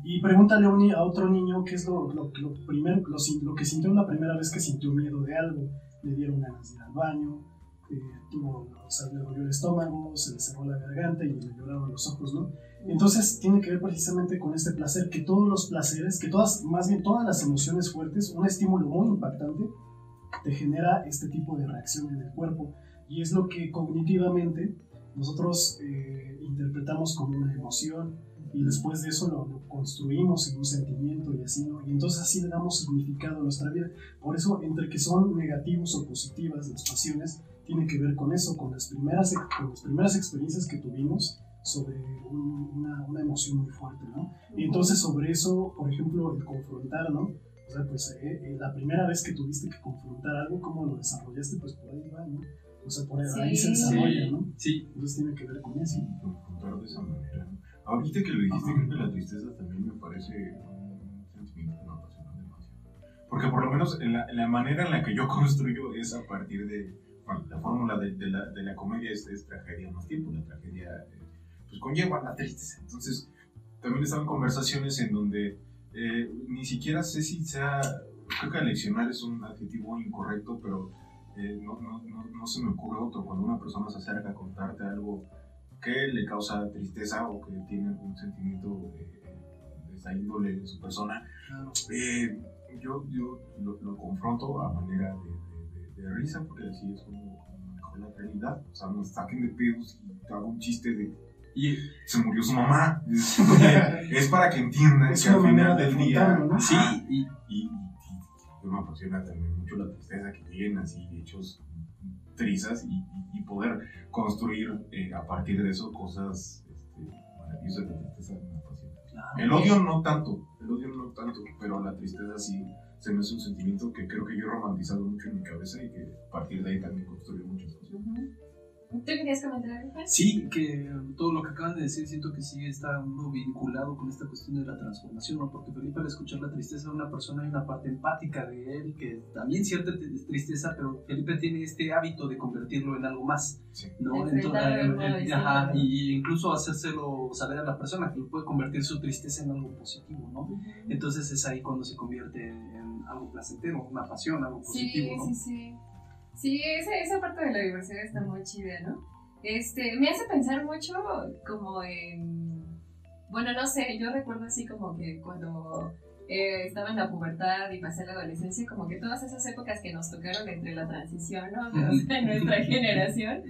Y pregúntale a otro niño qué es lo, lo, primero, lo, que sintió la primera vez que sintió miedo de algo. Le dieron ganas de ir al baño, eh, tuvo, o sea, le dolió el estómago, se le cerró la garganta y le lloraron los ojos, ¿no? Entonces tiene que ver precisamente con este placer, que todos los placeres, que todas, más bien todas las emociones fuertes, un estímulo muy impactante, te genera este tipo de reacción en el cuerpo. Y es lo que cognitivamente nosotros eh, interpretamos como una emoción, y después de eso lo, construimos en un sentimiento y así, ¿no? Y entonces así le damos significado a nuestra vida. Por eso, entre que son negativos o positivas las pasiones, tiene que ver con eso, con las primeras, con las primeras experiencias que tuvimos sobre una, una, emoción muy fuerte, ¿no? Y entonces sobre eso, por ejemplo, el confrontar, ¿no? O sea, pues eh, eh, la primera vez que tuviste que confrontar algo, ¿cómo lo desarrollaste? Pues por ahí va, ¿no? O sea, por ahí, se desarrolla, ¿no? Sí. Entonces tiene que ver con eso. Confrontar de esa manera, ¿no? Ahorita que lo dijiste, creo que la tristeza también me parece un sentimiento que me apasiona demasiado. Porque por lo menos en la, la, manera en la que yo construyo es a partir de. Bueno, la fórmula de, de, la, de la, comedia es, es, tragedia más tiempo. La tragedia eh, pues conlleva la tristeza. Entonces, también están conversaciones en donde eh, ni siquiera sé si sea. Creo que leccionar es un adjetivo incorrecto, pero eh, no, no, no, no se me ocurre otro. Cuando una persona se acerca a contarte algo que le causa tristeza o que tiene algún sentimiento de, esa índole en su persona. Eh, yo, yo lo, lo confronto a manera de, de, de, risa, porque así es como, como la realidad. O sea, nos saquen de pedos y hago un chiste de. Y se murió su mamá. es para que entiendan Es que al final de del día. ¿no? Sí, y, y, y- y me apasiona también mucho la tristeza que lleguen así hechos trizas y, poder construir eh, a partir de eso cosas este, maravillosas. La tristeza apasiona. claro. El odio no tanto, el odio no tanto, pero la tristeza sí se me hace un sentimiento que creo que yo he romantizado mucho en mi cabeza y que a partir de ahí también construyo muchas cosas. ¿Tú querías comentar algo? Sí, que todo lo que acaban de decir siento que sí está uno vinculado con esta cuestión de la transformación, ¿no? Porque Felipe al escuchar la tristeza de una persona hay una parte empática de él, que también cierta tristeza, pero Felipe tiene este hábito de convertirlo en algo más, Sí. ¿no? Enfrentarlo en en- una en- ajá, y incluso hacérselo saber a la persona que puede convertir su tristeza en algo positivo, ¿no? Entonces es ahí cuando se convierte en algo placentero, una pasión, algo Sí, positivo, ¿no? sí, sí. Sí, esa, esa parte de la diversidad está muy chida, ¿no? Este, me hace pensar mucho como en... Bueno, no sé, yo recuerdo así como que cuando eh, estaba en la pubertad y pasé la adolescencia, como que todas esas épocas que nos tocaron entre la transición, ¿no? En nuestra generación,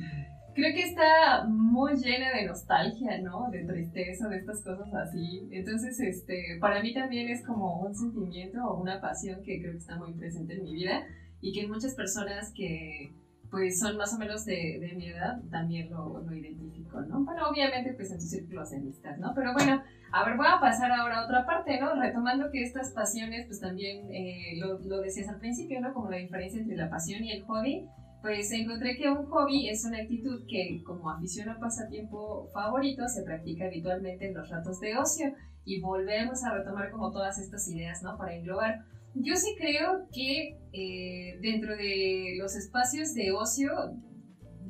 creo que está muy llena de nostalgia, ¿no? De tristeza, de estas cosas así. Entonces, este, para mí también es como un sentimiento o una pasión que creo que está muy presente en mi vida y que muchas personas que pues son más o menos de, de mi edad también lo, lo identifico, ¿no? Bueno, obviamente pues en tus círculos de amistad, ¿no? Pero bueno, a ver, voy a pasar ahora a otra parte, ¿no? Retomando que estas pasiones pues también eh, lo, lo decías al principio, ¿no? Como la diferencia entre la pasión y el hobby, pues encontré que un hobby es una actitud que como afición o pasatiempo favorito se practica habitualmente en los ratos de ocio y volvemos a retomar como todas estas ideas, ¿no? Para englobar. Yo sí creo que eh, dentro de los espacios de ocio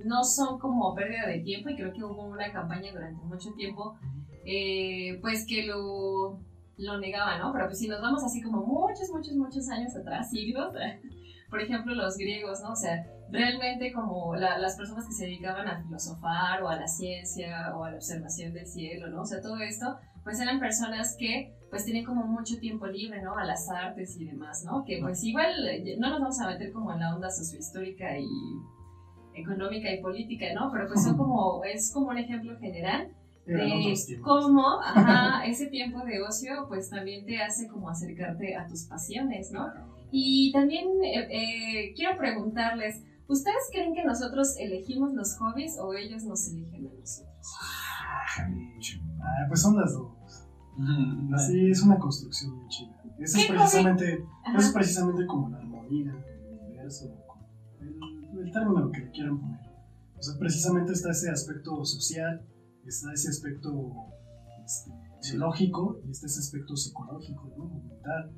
no son como pérdida de tiempo y creo que hubo una campaña durante mucho tiempo eh, pues que lo, lo negaba, ¿no? Pero pues si nos vamos así como muchos, muchos, muchos años atrás, siglos, por ejemplo los griegos, ¿no? O sea, realmente como la- las personas que se dedicaban a filosofar o a la ciencia o a la observación del cielo, ¿no? O sea, todo esto, pues eran personas que pues tienen como mucho tiempo libre, ¿no? A las artes y demás, ¿no? Que pues igual eh, no nos vamos a meter como en la onda sociohistórica y económica y política, ¿no? Pero pues son como, es como un ejemplo general de cómo ajá, ese tiempo de ocio pues también te hace como acercarte a tus pasiones, ¿no? Y también eh, eh, quiero preguntarles, ¿ustedes creen que nosotros elegimos los hobbies o ellos nos eligen a nosotros? Ah, pues son las dos. Sí, es una construcción muy chida. Eso es ¿Qué precisamente, eso es precisamente como la armonía del universo, el, el término que le quieran poner. O sea, precisamente está ese aspecto social, está ese aspecto este, lógico y está ese aspecto psicológico, ¿no? Mental.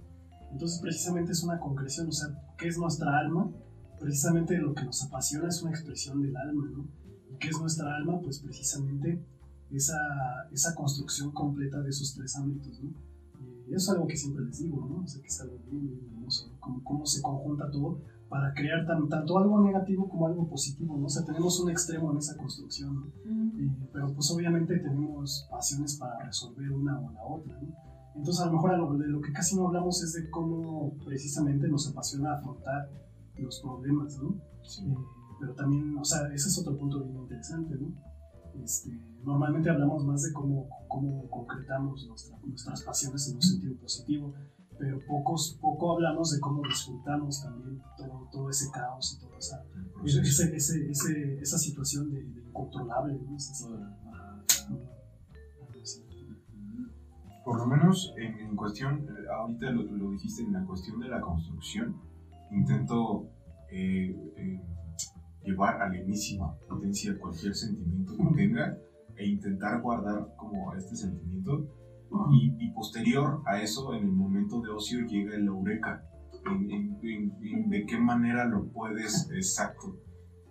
Entonces, precisamente es una concreción, o sea, ¿qué es nuestra alma? Precisamente lo que nos apasiona es una expresión del alma, ¿no? ¿Y qué es nuestra alma? Pues precisamente esa, esa construcción completa de esos tres ámbitos, ¿no? Y eso es algo que siempre les digo, ¿no? O sea, que es algo bien, bien hermoso, ¿no? Cómo, cómo se conjunta todo para crear tan- tanto algo negativo como algo positivo, ¿no? O sea, tenemos un extremo en esa construcción, ¿no? Eh, pero pues obviamente tenemos pasiones para resolver una o la otra, ¿no? Entonces a lo mejor a lo, de lo que casi no hablamos es de cómo precisamente nos apasiona afrontar los problemas, ¿no? Sí. Eh, pero también, o sea, ese es otro punto bien interesante, ¿no? Este, normalmente hablamos más de cómo, cómo concretamos nuestra- nuestras pasiones en un sentido positivo, pero pocos, poco hablamos de cómo disfrutamos también todo, todo ese caos y toda esa, ese, ese, ese- esa situación de, de incontrolable, ¿no? Algo así. Por lo menos en, en cuestión, eh, ahorita lo, lo dijiste, en la cuestión de la construcción, intento eh, eh, llevar a la enésima potencia cualquier sentimiento que tenga e intentar guardar como este sentimiento. Y, y posterior a eso, en el momento de ocio llega el eureka, en, en- en- de qué manera lo puedes, exacto.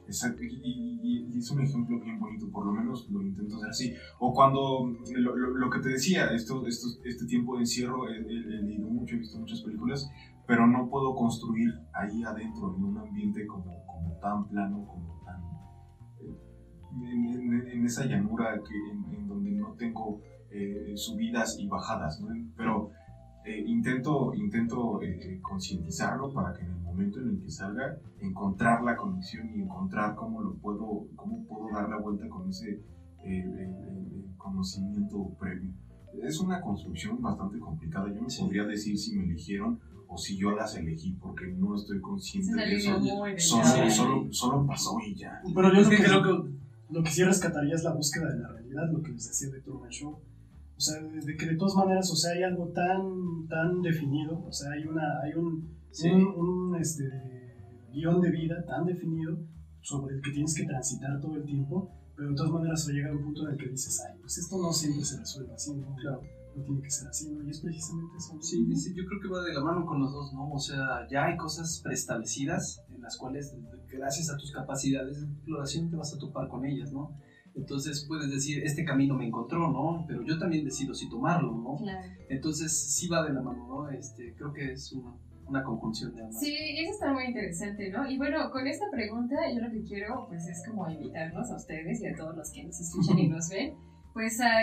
Exacto, y, y- es un ejemplo bien bonito, por lo menos lo intento hacer así. O cuando, lo, lo- lo que te decía, esto, esto, este tiempo de encierro, he, he- leído mucho, he visto muchas películas, pero no puedo construir ahí adentro, en un ambiente como, como tan plano, como En, en- en esa llanura que, en, en donde no tengo eh, subidas y bajadas, ¿no? Pero eh, intento intento eh, concientizarlo para que en el momento en el que salga, encontrar la conexión y encontrar cómo lo puedo, cómo puedo dar la vuelta con ese eh, conocimiento previo. Es una construcción bastante complicada. Yo no Sí. podría decir si me eligieron o si yo las elegí, porque no estoy Es consciente una de eso. Solo, solo, solo pasó y ya. Pero yo Es que que, creo que lo que sí rescataría es la búsqueda de la realidad, lo que les decía de Truman Show. O sea, de, que de todas maneras, o sea, hay algo tan, tan definido, o sea, hay, una, hay un, Sí. un, un, este, guion de vida tan definido sobre el que tienes que transitar todo el tiempo, pero de todas maneras va a llegar un punto en el que dices, ay, pues esto no siempre se resuelve así, ¿no? Claro. No tiene que ser así, ¿no? Y es precisamente eso. ¿no? Sí, sí, yo creo que va de la mano con los dos, ¿no? O sea, ya hay cosas preestablecidas en las cuales, gracias a tus capacidades de exploración, te vas a topar con ellas, ¿no? Entonces puedes decir, este camino me encontró, ¿no? Pero yo también decido si tomarlo, ¿no? Claro. Entonces sí va de la mano, ¿no? Este, creo que es una, una conjunción de ambas. Sí, y eso está muy interesante, ¿no? Y bueno, con esta pregunta yo lo que quiero pues es como invitarlos a ustedes y a todos los que nos escuchan y nos ven, pues a,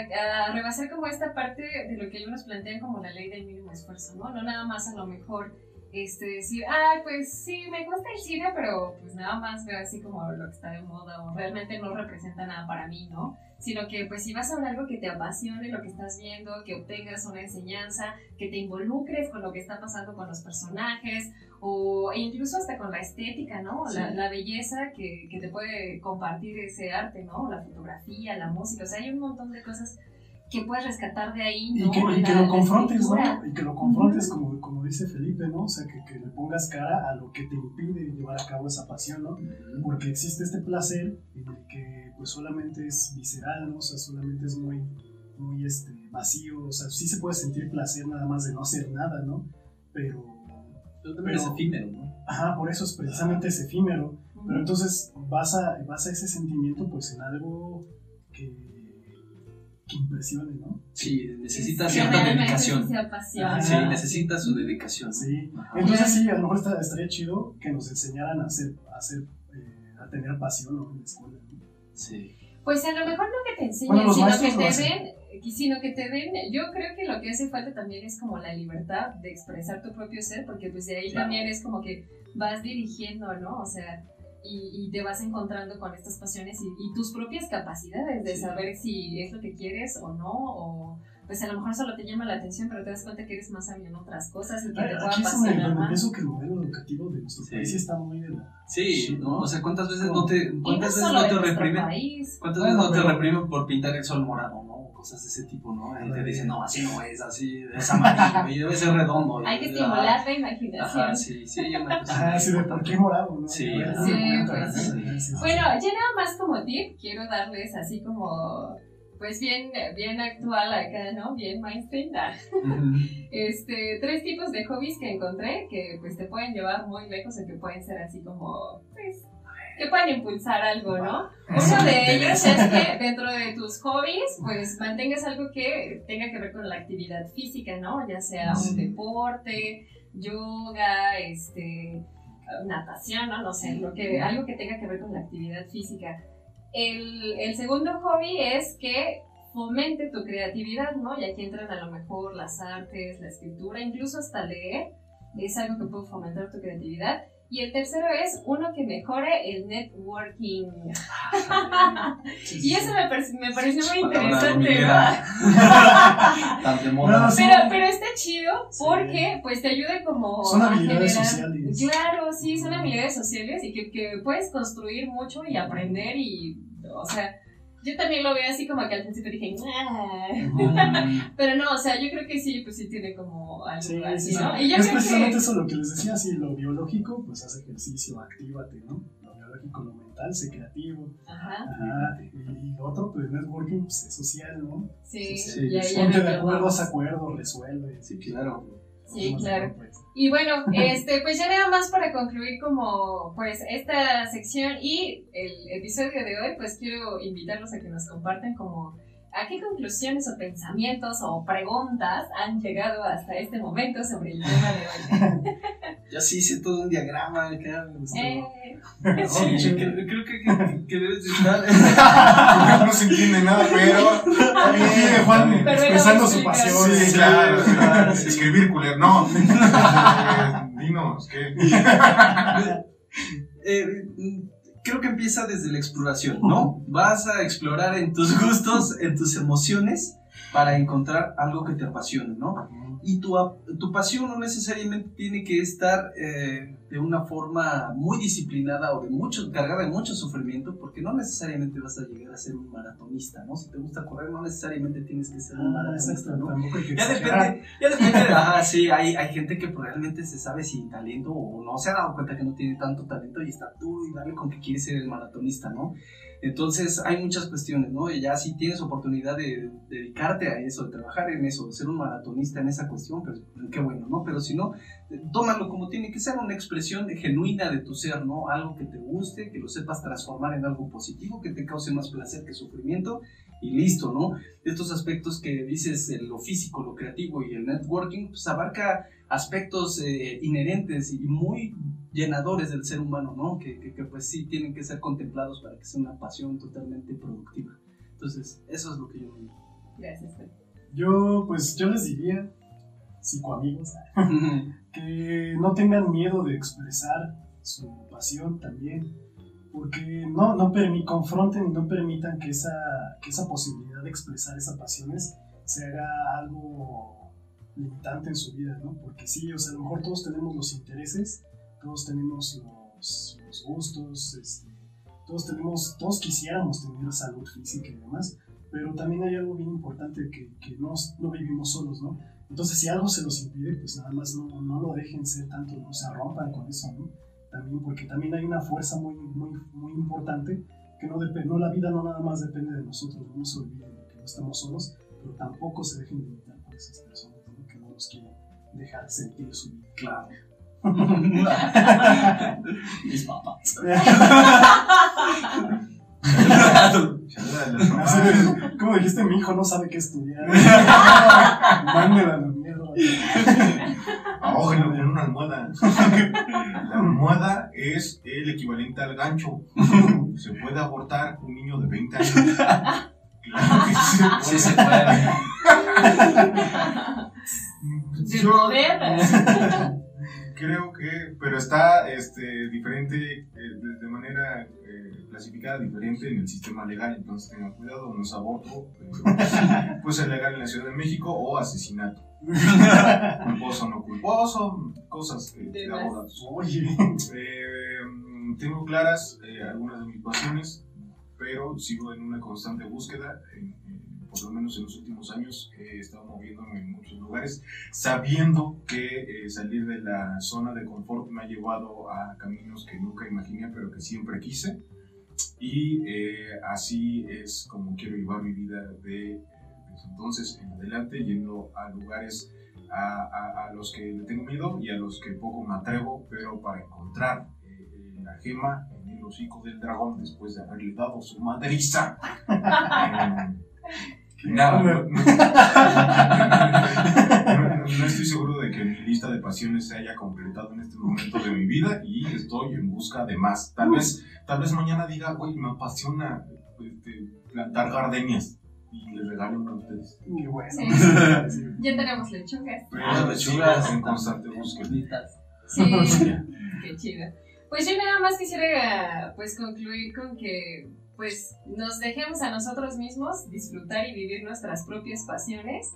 a rebasar como esta parte de lo que ellos nos plantean como la ley del mínimo esfuerzo, ¿no? No nada más a lo mejor este, decir, ah, pues sí, me gusta el cine, pero pues nada más veo así como lo que está de moda o realmente no representa nada para mí, ¿no? Sino que pues si vas a ver algo que te apasione lo que estás viendo, que obtengas una enseñanza, que te involucres con lo que está pasando con los personajes, o e incluso hasta con la estética, ¿no? La, la belleza que, que te puede compartir ese arte, ¿no? La fotografía, la música, o sea, hay un montón de cosas que puedes rescatar de ahí, Y ¿no? que, y que la lo confrontes. ¿no? Y que lo confrontes, como, como dice Felipe, ¿no? O sea, que, que le pongas cara a lo que te impide llevar a cabo esa pasión, ¿no? Porque existe este placer en el que pues solamente es visceral, ¿no? O sea, solamente es muy, muy este, vacío, o sea, sí se puede sentir placer nada más de no hacer nada, ¿no? Pero, Pero también es Pero- efímero, ¿no? ajá, por eso es precisamente es efímero, pero entonces basa, basa ese sentimiento pues en algo que, ¿no? Sí, necesita Es que cierta dedicación. sí apasiona. Sí, necesita su dedicación. Sí. Ajá. Entonces sí, a lo mejor está- estaría chido que nos enseñaran a hacer, a hacer, eh, a tener pasión ¿no? en la escuela. ¿no? Sí. Pues a lo mejor no que te enseñen, Bueno, sino que te den, sino que te den, yo creo que lo que hace falta también es como la libertad de expresar tu propio ser, porque pues de ahí Claro. también es como que vas dirigiendo, ¿no? O sea, y, y te vas encontrando con estas pasiones y, y tus propias capacidades de Sí. saber si es lo que quieres o no, o pues a lo mejor solo te llama la atención, pero te das cuenta que eres más sabio en otras cosas y que te pueda apasionar más. pienso que el modelo educativo de nuestro Sí. país está muy de la... Sí, ¿no? ¿no? O sea, ¿cuántas veces no te, no cuántas veces no te reprimen? ¿Cuántas veces no te pero- reprimen por pintar el sol morado, no? Cosas de ese tipo, ¿no? Y te dicen, no, así no es, así es amarillo y debe ser redondo. Hay que ah, estimular la imaginación. Ajá, sí, sí, una cosa. Ajá, sí, de por qué morado, ¿no? Sí, Sí, pues, ¿no? sí. Sí. Bueno, ya nada más como tip, quiero darles así como, pues bien, bien actual acá, ¿no? Bien mainstream. ah. Ujú. Este, tres tipos de hobbies que encontré que pues te pueden llevar muy lejos o que pueden ser así como, pues, que pueden impulsar algo, ¿no? Uno de ellos es que dentro de tus hobbies, pues mantengas algo que tenga que ver con la actividad física, ¿no? Ya sea un deporte, yoga, este, natación, ¿no? No sé, lo que, algo que tenga que ver con la actividad física. El, el segundo hobby es que fomente tu creatividad, ¿no? Y aquí entran a lo mejor las artes, la escritura, incluso hasta leer. Es algo que puede fomentar tu creatividad. Y el tercero es uno que mejore el networking. Y eso me, parec- me pareció muy interesante. Tan. No, sí. Pero, pero está chido Sí. porque pues te ayuda como Son a habilidades generar- sociales. Claro, sí, son habilidades sociales y que, que puedes construir mucho y aprender y, o sea, yo también lo veo así como que al principio dije, "Ah". Pero no, o sea, yo creo que sí, pues sí tiene como algo Sí, así, sí, sí. ¿no? Y yo es creo precisamente que... eso lo que les decía, sí, lo biológico, pues haz ejercicio, actívate, ¿no? Lo biológico, lo mental, sé creativo. Ajá, Ajá. Y, y lo otro, pues networking, pues es social, ¿no? sí, Sí, y ahí ya Ponte de acuerdo, haz acuerdos, resuelve. Sí, claro. Sí, claro. Y bueno, este, pues ya nada más para concluir como pues esta sección y el episodio de hoy, pues quiero invitarlos a que nos compartan como a qué conclusiones o pensamientos o preguntas han llegado hasta este momento sobre el tema de hoy. Yo sí hice todo un diagrama. acá, me gustó. Eh, Sí, creo, creo que, que, que debes de estar. no se entiende nada, pero tiene Juan Pero expresando su pasión. Sí, Sí, claro, sí, claro. sí. Escribir culero. No. Dinos, ¿qué? Eh, creo que empieza desde la exploración, ¿no? Vas a explorar en tus gustos, en tus emociones, para encontrar algo que te apasione, ¿no? Y tu, tu pasión no necesariamente tiene que estar eh, de una forma muy disciplinada o de mucho, cargada de mucho sufrimiento, porque no necesariamente vas a llegar a ser un maratonista, ¿no? Si te gusta correr, no necesariamente tienes que ser un Ah, maratonista, ¿no? Ya depende, ya depende de, ah, sí, hay, hay gente que realmente se sabe sin talento o no se ha dado cuenta que no tiene tanto talento y está tú y dale con que quiere ser el maratonista, ¿no? Entonces hay muchas cuestiones, ¿no? Y ya si tienes oportunidad de dedicarte a eso, de trabajar en eso, de ser un maratonista en esa cuestión, pues qué bueno, ¿no? Pero si no, eh, tómalo como tiene que ser, una expresión genuina de tu ser, ¿no? Algo que te guste, que lo sepas transformar en algo positivo, que te cause más placer que sufrimiento y listo, ¿no? estos aspectos que dices, eh, lo físico, lo creativo y el networking, pues abarca aspectos eh, inherentes y muy llenadores del ser humano, ¿no? Que, que, que, pues sí tienen que ser contemplados para que sea una pasión totalmente productiva. Entonces, eso es lo que yo digo. Gracias. Fer. Yo, pues, yo les diría, psicoamigos, que no tengan miedo de expresar su pasión también, porque no, no permi- confronten y no permitan que esa, que esa posibilidad de expresar esas pasiones se haga algo limitante en su vida, ¿no? Porque sí, o sea, a lo mejor todos tenemos los intereses, todos tenemos los, los gustos, este, todos tenemos, todos quisiéramos tener salud física y demás, pero también hay algo bien importante que, que no, no vivimos solos, ¿no? Entonces, si algo se los impide, pues nada más no, no lo dejen ser tanto, no se rompan con eso, ¿no? También, porque también hay una fuerza muy, muy, muy importante que no depende, no, la vida no nada más depende de nosotros, no se olviden de que no estamos solos, pero tampoco se dejen limitar por esas personas, ¿no? Que no nos quieren dejar sentir su vida. Claro. Mis papás. Como dijiste, mi hijo no sabe qué estudiar. Mándela a la mierda. Ahógenlo con una almohada. La almohada es el equivalente al gancho. Se puede abortar un niño de 20 años. Claro que sí Sí se se puede. puede. De Yo moderna. creo que, pero está este, diferente, eh, de, de manera eh, clasificada diferente en el sistema legal, entonces tengan cuidado, no es aborto, puede ser legal en la Ciudad de México o asesinato. culposo o no culposo, cosas que De de abogados. Oye. Eh, tengo claras eh, algunas de mis pasiones, pero sigo en una constante búsqueda. en- por lo menos en los últimos años he estado moviéndome en muchos lugares, sabiendo que eh, salir de la zona de confort me ha llevado a caminos que nunca imaginé, pero que siempre quise. Y eh, así es como quiero llevar mi vida de, desde entonces en adelante, yendo a lugares a, a- a los que le tengo miedo y a los que poco me atrevo, pero para encontrar eh, la gema en el hocico del dragón después de haberle dado su madriza. Eh, Nada, no, no- no- no estoy seguro de que mi lista de pasiones se haya completado en este momento de mi vida y estoy en busca de más. Tal vez, tal vez mañana diga, oye, me apasiona este, plantar gardenias y le regalo una a ustedes. Qué bueno. Sí. Ya tenemos lechugas. Ah, lechugas. en constante búsqueda. Sí, qué chido. Pues yo nada más quisiera pues concluir con que pues nos dejemos a nosotros mismos disfrutar y vivir nuestras propias pasiones.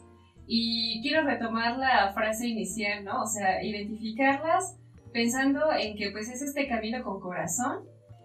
Y quiero retomar la frase inicial, ¿no? O sea, identificarlas pensando en que pues es este camino con corazón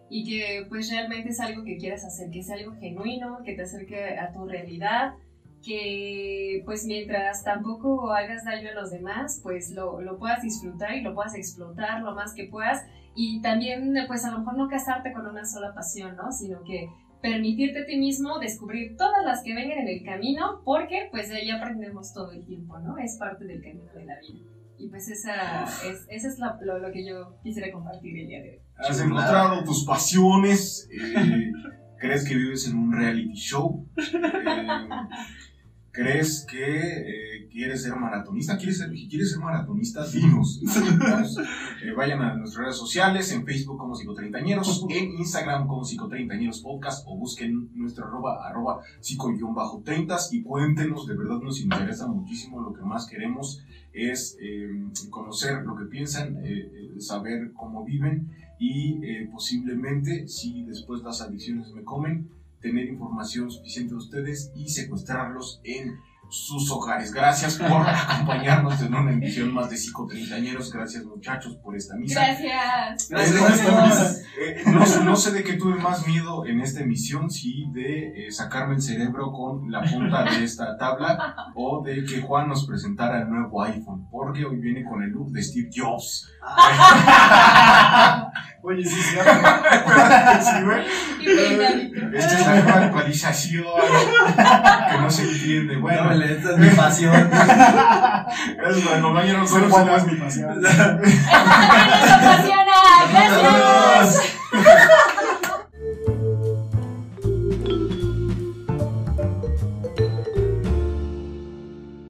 y que pues realmente es algo que quieras hacer, que es algo genuino, que te acerque a tu realidad, que pues mientras tampoco hagas daño a los demás, pues lo, lo puedas disfrutar y lo puedas explotar lo más que puedas y también pues a lo mejor no casarte con una sola pasión, ¿no? Sino que permitirte a ti mismo descubrir todas las que vengan en el camino porque pues de ahí aprendemos todo el tiempo, ¿no? Es parte del camino de la vida. Y pues esa es, esa es la- lo, lo que yo quisiera compartir el día de hoy. Has encontrado tus pasiones. eh, ¿Crees que vives en un reality show? Eh, ¿Crees que eh, quieres ser maratonista? ¿Quieres ser, quieres ser maratonista? Dinos. Eh, vayan a nuestras redes sociales, en Facebook como Psicotreintañeros, en Instagram como Psicotreintañeros Podcast o busquen nuestro arroba, arroba psico-30 y cuéntenos, de verdad nos interesa muchísimo, lo que más queremos es eh, conocer lo que piensan, saber cómo viven y eh, posiblemente, si después las adicciones me comen, tener información suficiente de ustedes y secuestrarlos en sus hogares. Gracias por acompañarnos en una emisión más de Psicotreintañeros. Gracias muchachos por esta misa. Gracias. Gracias, Eh, gracias. eh, no, sé- no sé de qué tuve más miedo en esta emisión, si de eh, sacarme el cerebro con la punta de esta tabla o de que Juan nos presentara el nuevo iPhone, porque hoy viene con el look de Steve Jobs. Oye, sí, sí, sí, güey. Esta es la nueva actualización que no se entiende. Bueno, no, esta es mi pasión. es la compañera, no solo es mi pasión. ¡Nos apasiona! ¡Gracias!